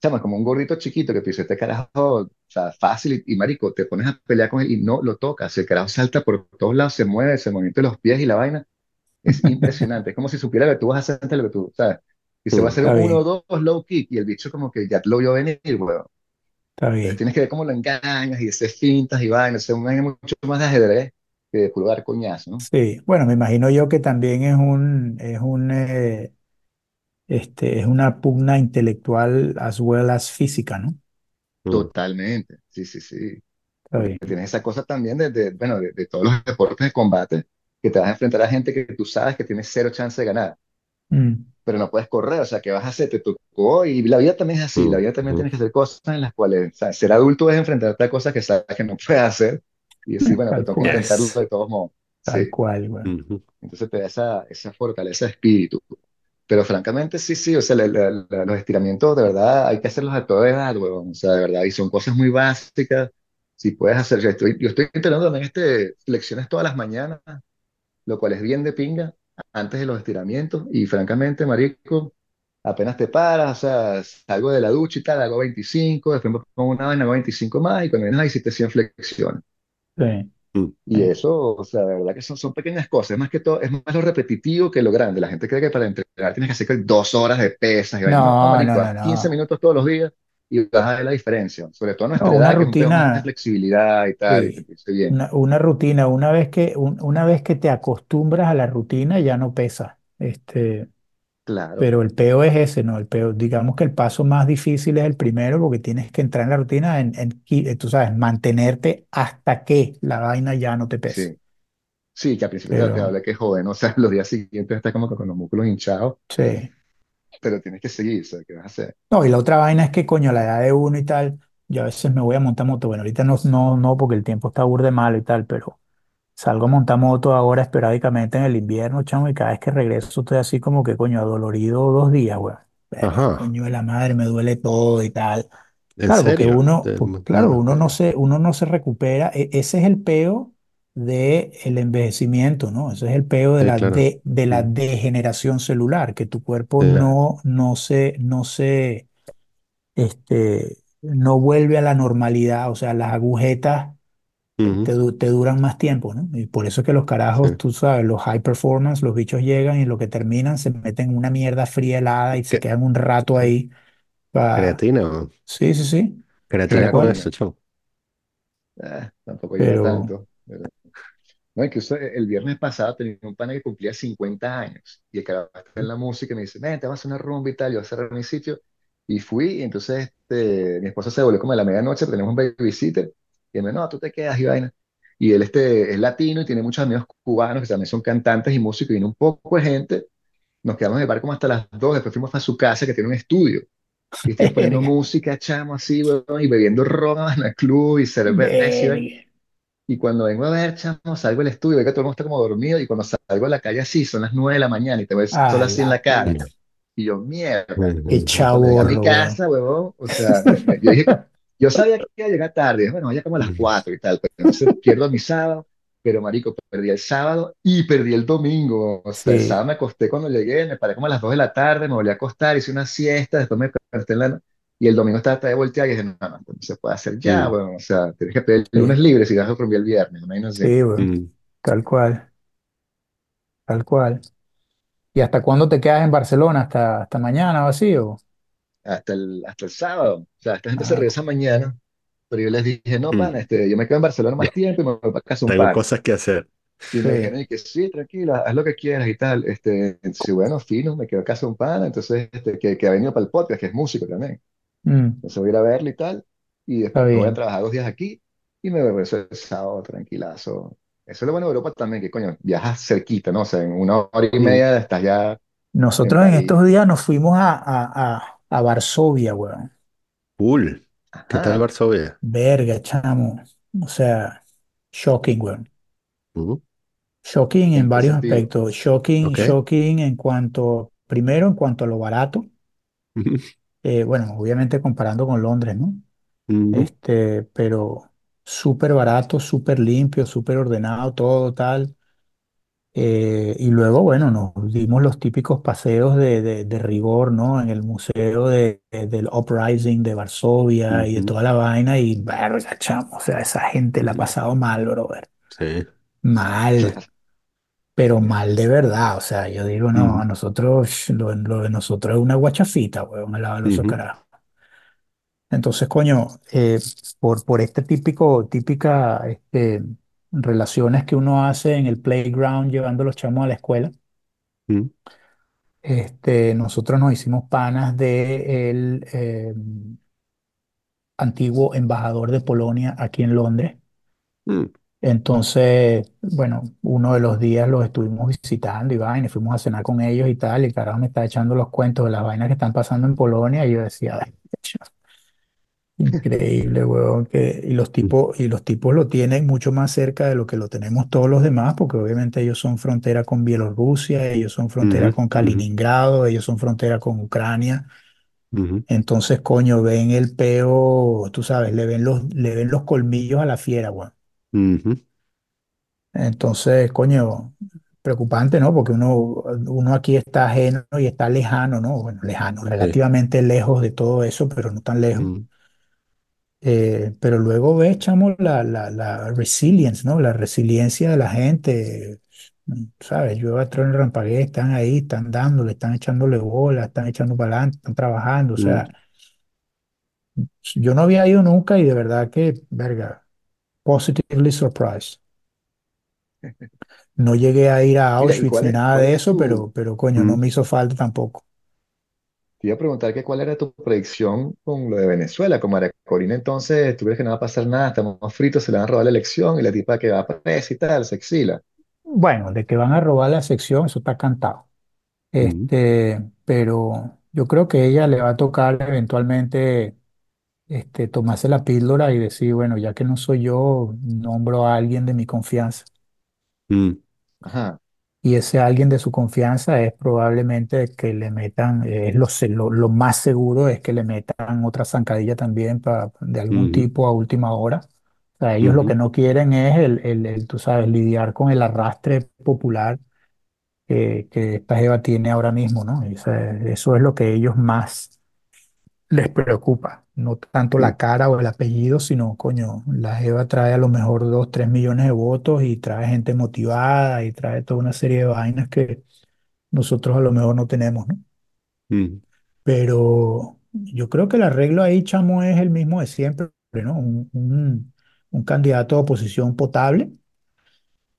chama, como un gordito chiquito que dice, este carajo, o sea, fácil, y, y, marico, te pones a pelear con él y no lo tocas, el carajo salta por todos lados, se mueve, se movimiento de los pies y la vaina, es impresionante, es como si supiera que tú vas a hacer antes lo que tú, sabes, y se va a hacer un uno o dos low kick, y el bicho como que ya lo vio venir, weón. está bien. tienes que ver cómo lo engañas y hacer fintas y vainas, o sea, un vaina mucho más de ajedrez que de puro dar coñazo, ¿no? Sí, bueno, me imagino yo que también es un, es un, eh, este, es una pugna intelectual as well as física, ¿no? mm. Totalmente, sí, sí, sí. Tienes esa cosa también de, de, bueno, de, de todos los deportes de combate, que te vas a enfrentar a gente que tú sabes que tiene cero chance de ganar, Mm, pero no puedes correr, o sea, ¿qué vas a hacer? Te tocó, y la vida también es así, la vida también mm, tienes que hacer cosas en las cuales, o sea, ser adulto es enfrentarte a cosas que sabes que no puedes hacer, y decir, bueno, pero tal tengo que cual. intentarlo de todos modos. tal Sí. cual, güey. Entonces te da esa, esa fortaleza de espíritu. Pero francamente, sí, sí, o sea, los estiramientos de verdad hay que hacerlos a toda edad, huevón, o sea, de verdad, y son cosas muy básicas. Si puedes hacer, yo estoy, yo estoy entrenando también este, flexiones todas las mañanas, lo cual es bien de pinga, antes de los estiramientos, y francamente, marico, apenas te paras, o sea, salgo de la ducha y tal, hago 25, después me pongo una vaina, hago 25 más, y cuando vienes ahí hiciste 100 flexiones. Sí, Mm. Y eso, o sea, de verdad que son, son pequeñas cosas. Es más que todo, es más lo repetitivo que lo grande. La gente cree que para entrenar tienes que hacer dos horas de pesas. Y vaina. no, No, no, marico, no, haz 15 no. minutos todos los días y vas a ver la diferencia. Sobre todo a No, nuestra una edad, que es un pedo más de rutina, flexibilidad y tal, y sí, bien. una, una rutina, una vez que, un- una vez que te acostumbras a la rutina ya no pesa. Este, Claro, pero el peo es ese, ¿no? El peo, digamos que el paso más difícil es el primero porque tienes que entrar en la rutina, en, en, eh, tú sabes, mantenerte hasta que la vaina ya no te pese. sí. Sí, que al principio te, te Pero hablé que joven, o sea, los días siguientes estás como que con los músculos hinchados, sí. pero tienes que seguir, sea, ¿qué vas a hacer? No, y la otra vaina es que, coño, a la edad de uno y tal, yo a veces me voy a montar moto. Bueno, ahorita no, no, no, porque el tiempo está burde malo y tal, pero salgo a montar moto ahora esporádicamente en el invierno, chamo, y cada vez que regreso estoy así como que, coño, adolorido dos días, weón. Verga, Ajá. coño de la madre, me duele todo y tal. ¿En Claro, porque serio? uno, Te pues, claro, uno no se, uno no se recupera. E- ese es el peo del envejecimiento, ¿no? Ese es el peo de Sí, la, claro. de, de la Mm. degeneración celular, que tu cuerpo Sí. no, no se, no se, este, no vuelve a la normalidad. O sea, las agujetas te, te duran más tiempo, ¿no? Y por eso es que los carajos, Sí. tú sabes, los high performance, los bichos llegan y lo que terminan se meten en una mierda fría helada y se quedan un rato ahí. pa- Creatina. o- Sí, sí, sí, Creatina con eso, chavo. Ah, tampoco llega Pero... tanto. pero- No, incluso el viernes pasado tenía un pana que cumplía 50 años y el carajo está en la música y me dice, ven, te vas a hacer una rumba y tal, yo voy a cerrar mi sitio. Y fui, y entonces este, mi esposa se volvió como a la medianoche, tenemos un babysitter, y me no, tú te quedas y vaina. Y él este, es latino y tiene muchos amigos cubanos que también son cantantes y músicos, y vino un poco de gente, nos quedamos en el bar como hasta las dos, después fuimos a su casa que tiene un estudio, y estuvimos poniendo música, chamo, así, weón, y bebiendo ron en el club y cerveza y cuando vengo a ver, chamo, salgo del estudio, veo que todo el mundo está como dormido, y cuando salgo a la calle así, son las nueve de la mañana, y te veo el sol A así en la puta. Y yo, mierda. Qué llegué a mi casa, huevón, o sea, yo dije, yo sabía que iba a llegar tarde, dije, bueno, vaya como a las cuatro y tal, pero entonces pierdo mi sábado, pero marico, perdí el sábado y perdí el domingo, o sea, el sábado me acosté cuando llegué, me paré como a las dos de la tarde, me volví a acostar, hice una siesta, después me acosté en la... Y el domingo estaba de volteado y dije, no, no, no se puede hacer ya, bueno, o sea, tienes que pedir el lunes libre si vas a dormir el viernes, no no sé. sí, weón. mm. Tal cual, tal cual. ¿Y hasta cuándo te quedas en Barcelona? ¿Hasta, hasta mañana o así? O? Hasta el, hasta el sábado, o sea, esta gente se Ah, regresa mañana, pero yo les dije, no, Mm. pana, este, yo me quedo en Barcelona más tiempo y me voy para casa un tengo par. cosas que hacer. Y me dijeron, y que sí, tranquila, haz lo que quieras y tal. Este, sí, bueno, fino, me quedo en casa un pana, entonces, este, que, que ha venido para el podcast, que es músico también. Mm, Entonces voy a ir a verle y tal, y después voy a trabajar dos días aquí y me regreso el sábado tranquilazo. Eso es lo bueno de Europa también, que coño, viajas cerquita, ¿no? O sea, en una hora y Mm. media estás ya en Nosotros en París. estos días nos fuimos a, a, a, a Varsovia, weón. Cool. ¿Qué tal Ajá, Varsovia? Verga, chamo. O sea, shocking, weón. Shocking en ¿en qué varios sentido? aspectos. Shocking, Ok. shocking en cuanto, primero en cuanto a lo barato. Ujú, Eh, bueno, obviamente comparando con Londres, ¿no? ujú, Este, pero súper barato, súper limpio, súper ordenado, todo tal. Eh, y luego, bueno, nos dimos los típicos paseos de, de- de rigor, ¿no? En el museo de, de- del Uprising de Varsovia y de toda la vaina. Y verga, chamo, o sea, esa gente la ha pasado mal, brother. Sí. Mal, pero mal de verdad. O sea, yo digo, no, a nosotros, lo, lo de nosotros es una guachafita, weón, al lado de ujú, carajos. Entonces, coño, eh, por, por este típico, típica, este, relaciones que uno hace en el playground llevando a los chamos a la escuela, mm, este, nosotros nos hicimos panas de el eh, antiguo embajador de Polonia aquí en Londres. mm, Entonces, bueno, uno de los días los estuvimos visitando y vaina, y fuimos a cenar con ellos y tal, y el carajo me está echando los cuentos de las vainas que están pasando en Polonia, y yo decía, "Ay, Increíble, huevón, que, y los Mm, tipos, y los tipos lo tienen mucho más cerca de lo que lo tenemos todos los demás, porque obviamente ellos son frontera con Bielorrusia, ellos son frontera ujú, con ujú, Kaliningrado, ellos son frontera con Ucrania. ujú, Entonces, coño, ven el peo, tú sabes, le ven los, le ven los colmillos a la fiera, weón. ujú. Entonces, coño, preocupante, ¿no? Porque uno, uno aquí está ajeno y está lejano, ¿no? Bueno, lejano, Sí. relativamente lejos de todo eso, pero no tan lejos. Eh, pero luego ves, chamo, la, la, la resilience, ¿no? La resiliencia de la gente, ¿sabes? Llueve, trueno, rampagué, están ahí, están dándole, están echándole bola, están echando para adelante, están trabajando, o mm, sea, yo no había ido nunca y de verdad que, verga, positively surprised. No llegué a ir a Mira, ¿y Auschwitz cuál ni nada de es eso, tu, pero, pero coño, no mm, me hizo falta tampoco. Te iba a preguntar que cuál era tu predicción con lo de Venezuela, con María Corina entonces, tú crees que no va a pasar nada, estamos fritos, se le van a robar la elección y la tipa que va a presa y tal, se exila. Bueno, de que van a robar la sección, eso está cantado. Este, pero yo creo que a ella le va a tocar eventualmente este, tomarse la píldora y decir, bueno, ya que no soy yo, nombro a alguien de mi confianza. mm, Ajá. Y ese alguien de su confianza es probablemente que le metan, es lo, lo, lo más seguro es que le metan otra zancadilla también pa- de algún tipo a última hora. O sea, ellos lo que no quieren es el, el, el, tú sabes, lidiar con el arrastre popular que, que esta jeva tiene ahora mismo, ¿no? O sea, eso es lo que ellos más les preocupa, no tanto la cara o el apellido, sino, coño, la Jeva trae a lo mejor dos, tres millones de votos y trae gente motivada y trae toda una serie de vainas que nosotros a lo mejor no tenemos, ¿no? mm, Pero yo creo que el arreglo ahí, chamo, es el mismo de siempre, ¿no? Un, un, un candidato de oposición potable,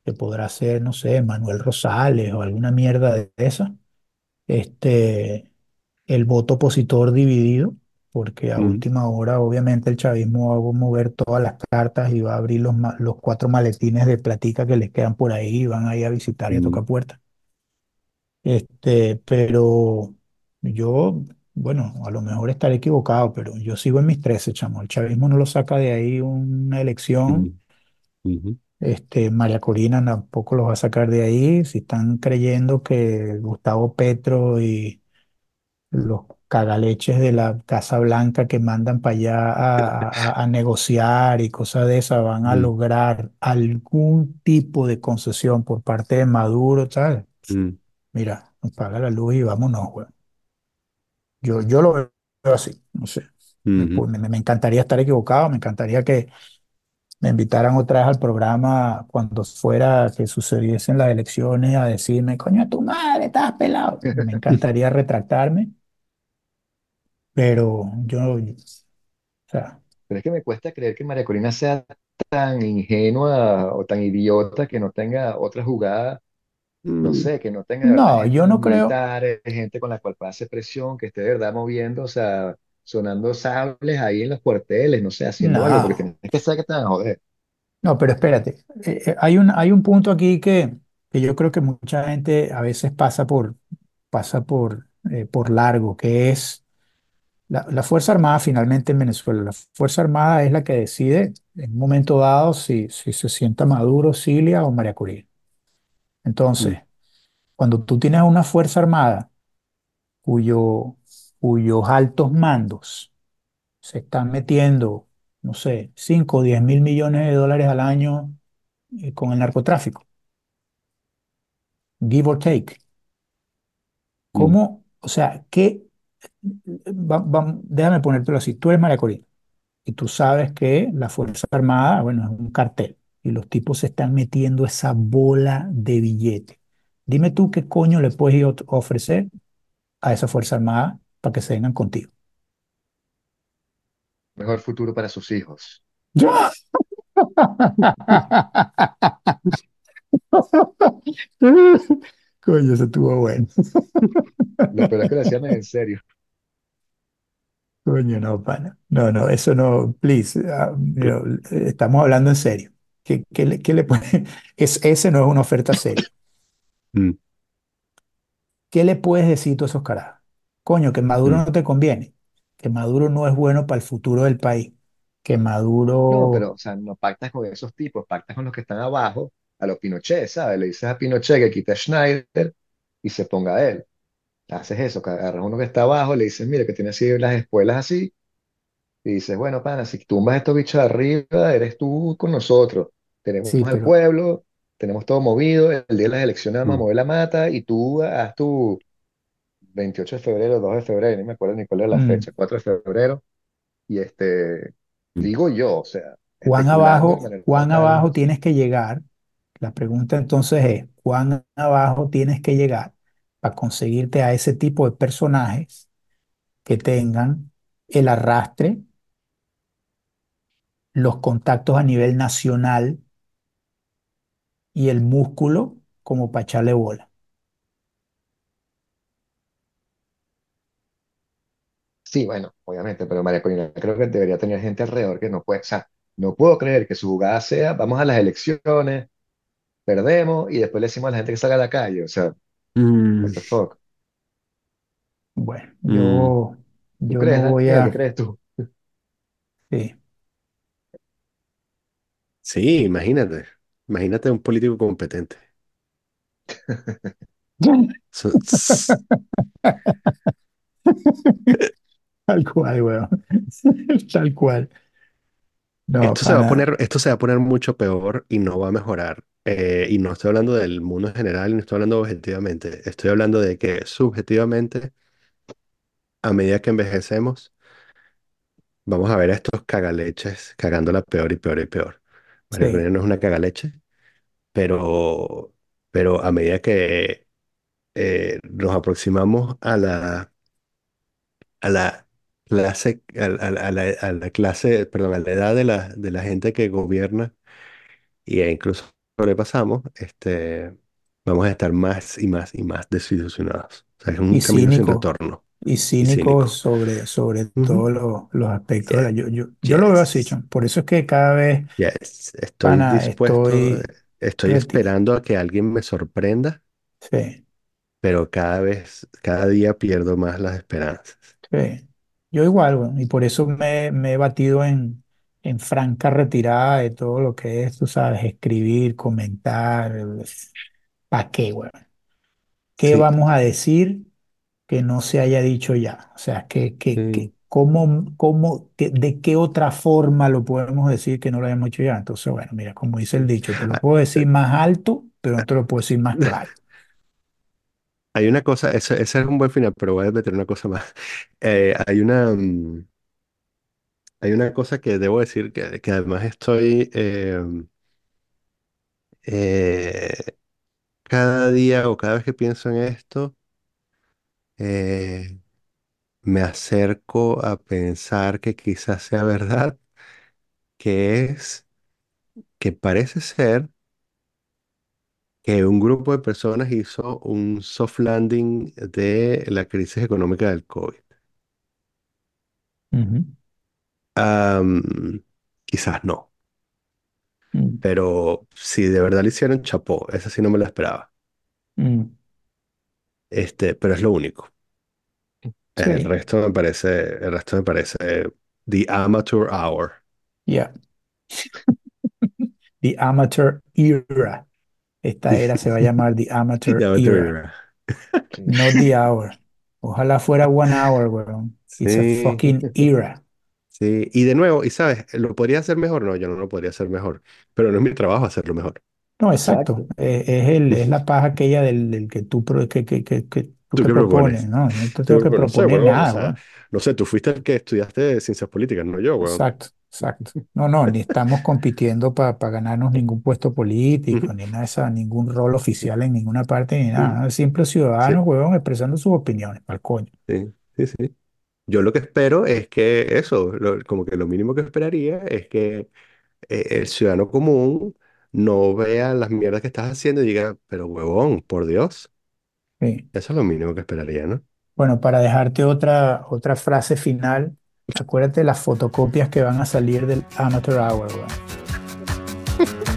que podrá ser, no sé, Manuel Rosales o alguna mierda de esa este, el voto opositor dividido, porque a mm, última hora obviamente el chavismo va a mover todas las cartas y va a abrir los, los cuatro maletines de platica que les quedan por ahí y van a ir a visitar y a tocar puertas. Este, pero yo, bueno, a lo mejor estaré equivocado, pero yo sigo en mis 13 chamo. El chavismo no lo saca de ahí una elección. mm, ujú, Este, María Corina tampoco los va a sacar de ahí. Si están creyendo que Gustavo Petro y los cagaleches de la Casa Blanca que mandan para allá a, a- a negociar y cosas de esas van a mm, lograr algún tipo de concesión por parte de Maduro, ¿sabes? mm, Mira, nos paga la luz y vámonos, güey. Yo, yo lo veo así, no sé. Me, pu- ujú, me- me encantaría estar equivocado, me encantaría que me invitaran otra vez al programa cuando fuera que sucediesen las elecciones a decirme, coño, tu madre, estás pelado. Me encantaría retractarme, pero yo, o sea, Pero es que me cuesta creer que María Corina sea tan ingenua o tan idiota que no tenga otra jugada, no mm, sé, que no tenga de verdad No, gente yo no creo, militares, gente con la cual pueda hacer presión, que esté de verdad moviendo, o sea, sonando sables ahí en los cuarteles, no sé, haciendo algo, porque no, tienes que saber que te van a joder. no, pero espérate, eh, eh, hay un, hay un punto aquí que, que yo creo que mucha gente a veces pasa por, pasa por, eh, por largo, que es la, la Fuerza Armada finalmente en Venezuela. La Fuerza Armada es la que decide en un momento dado si, si se sienta Maduro, Cilia o María mm, Entonces, cuando tú tienes una Fuerza Armada cuyo, cuyos altos mandos se están metiendo, no sé, 5 o 10 mil millones de dólares al año eh, con el narcotráfico, give or take. mm, ¿Cómo? O sea, ¿qué? Va- va- déjame ponértelo así. Tú eres María Corina y tú sabes que la Fuerza Armada, bueno, es un cartel y los tipos se están metiendo esa bola de billete. Dime tú qué coño le puedes ofrecer a esa Fuerza Armada para que se vengan contigo. Mejor futuro para sus hijos. ¡Ya! Coño, eso estuvo bueno. Lo peor es que lo decían en serio. Coño, no, pana. No, no, eso no, please. ah, mira, estamos hablando en serio. ¿Qué, qué le, qué le puede- es, ese no es una oferta seria. mm, ¿Qué le puedes decir tú a esos carajos? Coño, que Maduro mm, no te conviene. que Maduro no es bueno para el futuro del país, que No, Maduro, pero, o sea, no pactas con esos tipos, pactas con los que están abajo, a los Pinochet, ¿sabes? Le dices a Pinochet que quite a Schneider y se ponga a él. Haces eso, que agarras uno que está abajo, le dices, mira, que tiene así las espuelas así, y dices, bueno, pana, si tumbas estos bichos de arriba, eres tú con nosotros. Tenemos sí, al pero pueblo, tenemos todo movido, el día de las elecciones vamos a Mm, mover la mata, y tú haz tu 28 de febrero, 2 de febrero, ni me acuerdo ni cuál era la mm, fecha, 4 de febrero, y este, mm, digo yo, o sea, especulando de abajo, manera total. abajo tienes que llegar. La pregunta entonces es, ¿cuán abajo tienes que llegar conseguirte a ese tipo de personajes que tengan el arrastre, los contactos a nivel nacional y el músculo como para echarle bola? Sí, bueno, obviamente, pero María Corina creo que debería tener gente alrededor que no puede, o sea, no puedo creer que su jugada sea, vamos a las elecciones, perdemos y después le decimos a la gente que salga a la calle, o sea, what mm, the fuck. Bueno, mm. yo, ¿Tú yo no crees, voy Daniel? ¿Qué a... crees tú? Sí. Sí, imagínate. Imagínate un político competente. So- s- Tal cual, weón. Tal cual. No, Esto se va a pana. poner, esto se va a poner mucho peor y no va a mejorar. Eh, y no estoy hablando del mundo en general, no estoy hablando objetivamente. Estoy hablando de que subjetivamente, a medida que envejecemos, vamos a ver a estos cagaleches cagándola peor y peor y peor. María Sí. No es una cagaleche, pero, pero a medida que eh, nos aproximamos a la, a la clase, a, a- a la, a la clase, perdón, a la edad de la, de la gente que gobierna y e incluso sobrepasamos, este, vamos a estar más y más y más desilusionados. O sea, es un Y camino sin cínico. retorno Y y cínico cínico. sobre, sobre Ujú. todos los, los aspectos. Yeah, Yo, yo, yo lo veo así, yes, Chon. Por eso es que cada vez, yes. Estoy pana, dispuesto, estoy... estoy esperando a que alguien me sorprenda, Sí, pero cada vez, cada día pierdo más las esperanzas. sí. Yo igual, bueno, y por eso me, me he batido en, en franca retirada de todo lo que es, tú sabes, escribir, comentar. ¿Para qué, weón? ¿Qué Sí, vamos a decir que no se haya dicho ya? O sea, que, que. ¿cómo, cómo, que- de qué otra forma lo podemos decir que no lo hayamos hecho ya? Entonces, bueno, mira, como dice el dicho, te lo puedo decir más alto, pero no te lo puedo decir más claro. Hay una cosa, ese, ese es un buen final, pero voy a meter una cosa más. Eh, hay una, mm, hay una cosa que debo decir que, además estoy eh, eh, cada día o cada vez que pienso en esto, eh, me acerco a pensar que quizás sea verdad, que es que parece ser que un grupo de personas hizo un soft landing de la crisis económica del COVID. Quizás no. mm, Pero si de verdad lo hicieron, chapó. Esa sí no me la esperaba. mm. Este, pero es lo único. El resto me parece, el resto me parece The Amateur Hour. ya. The Amateur Era. Esta era se va a llamar The The Amateur Amateur Era, Era. Not the hour. Ojalá fuera one hour, weón. It's a fucking era. Sí. Y de nuevo, y sabes, ¿lo podría hacer mejor? No, yo no lo podría hacer mejor. Pero no es mi trabajo hacerlo mejor. No, exacto. Exacto. Eh, es, el, es la paja aquella del, del que tú, pro- que, que, que, que tú ¿Tú que qué propones. propones? No, no te Tú, tengo que no sé, proponer huevón. O nada, sea, weón. no sé, tú fuiste el que estudiaste ciencias políticas, no yo, huevón. Exacto, exacto. No, no, ni estamos compitiendo para ganarnos ningún puesto político, ni nada de eso, ningún rol oficial en ninguna parte, ni nada. ¿no? Simples Sí, ciudadanos, weón, expresando sus opiniones, para coño. sí, sí, sí. Yo lo que espero es que eso, lo- como que lo mínimo que esperaría es que eh, el ciudadano común no vea las mierdas que estás haciendo y diga, pero huevón, por Dios. Sí. Eso es lo mínimo que esperaría, ¿no? Bueno, para dejarte otra, otra frase final, acuérdate de las fotocopias que van a salir del Amateur Hour, weón.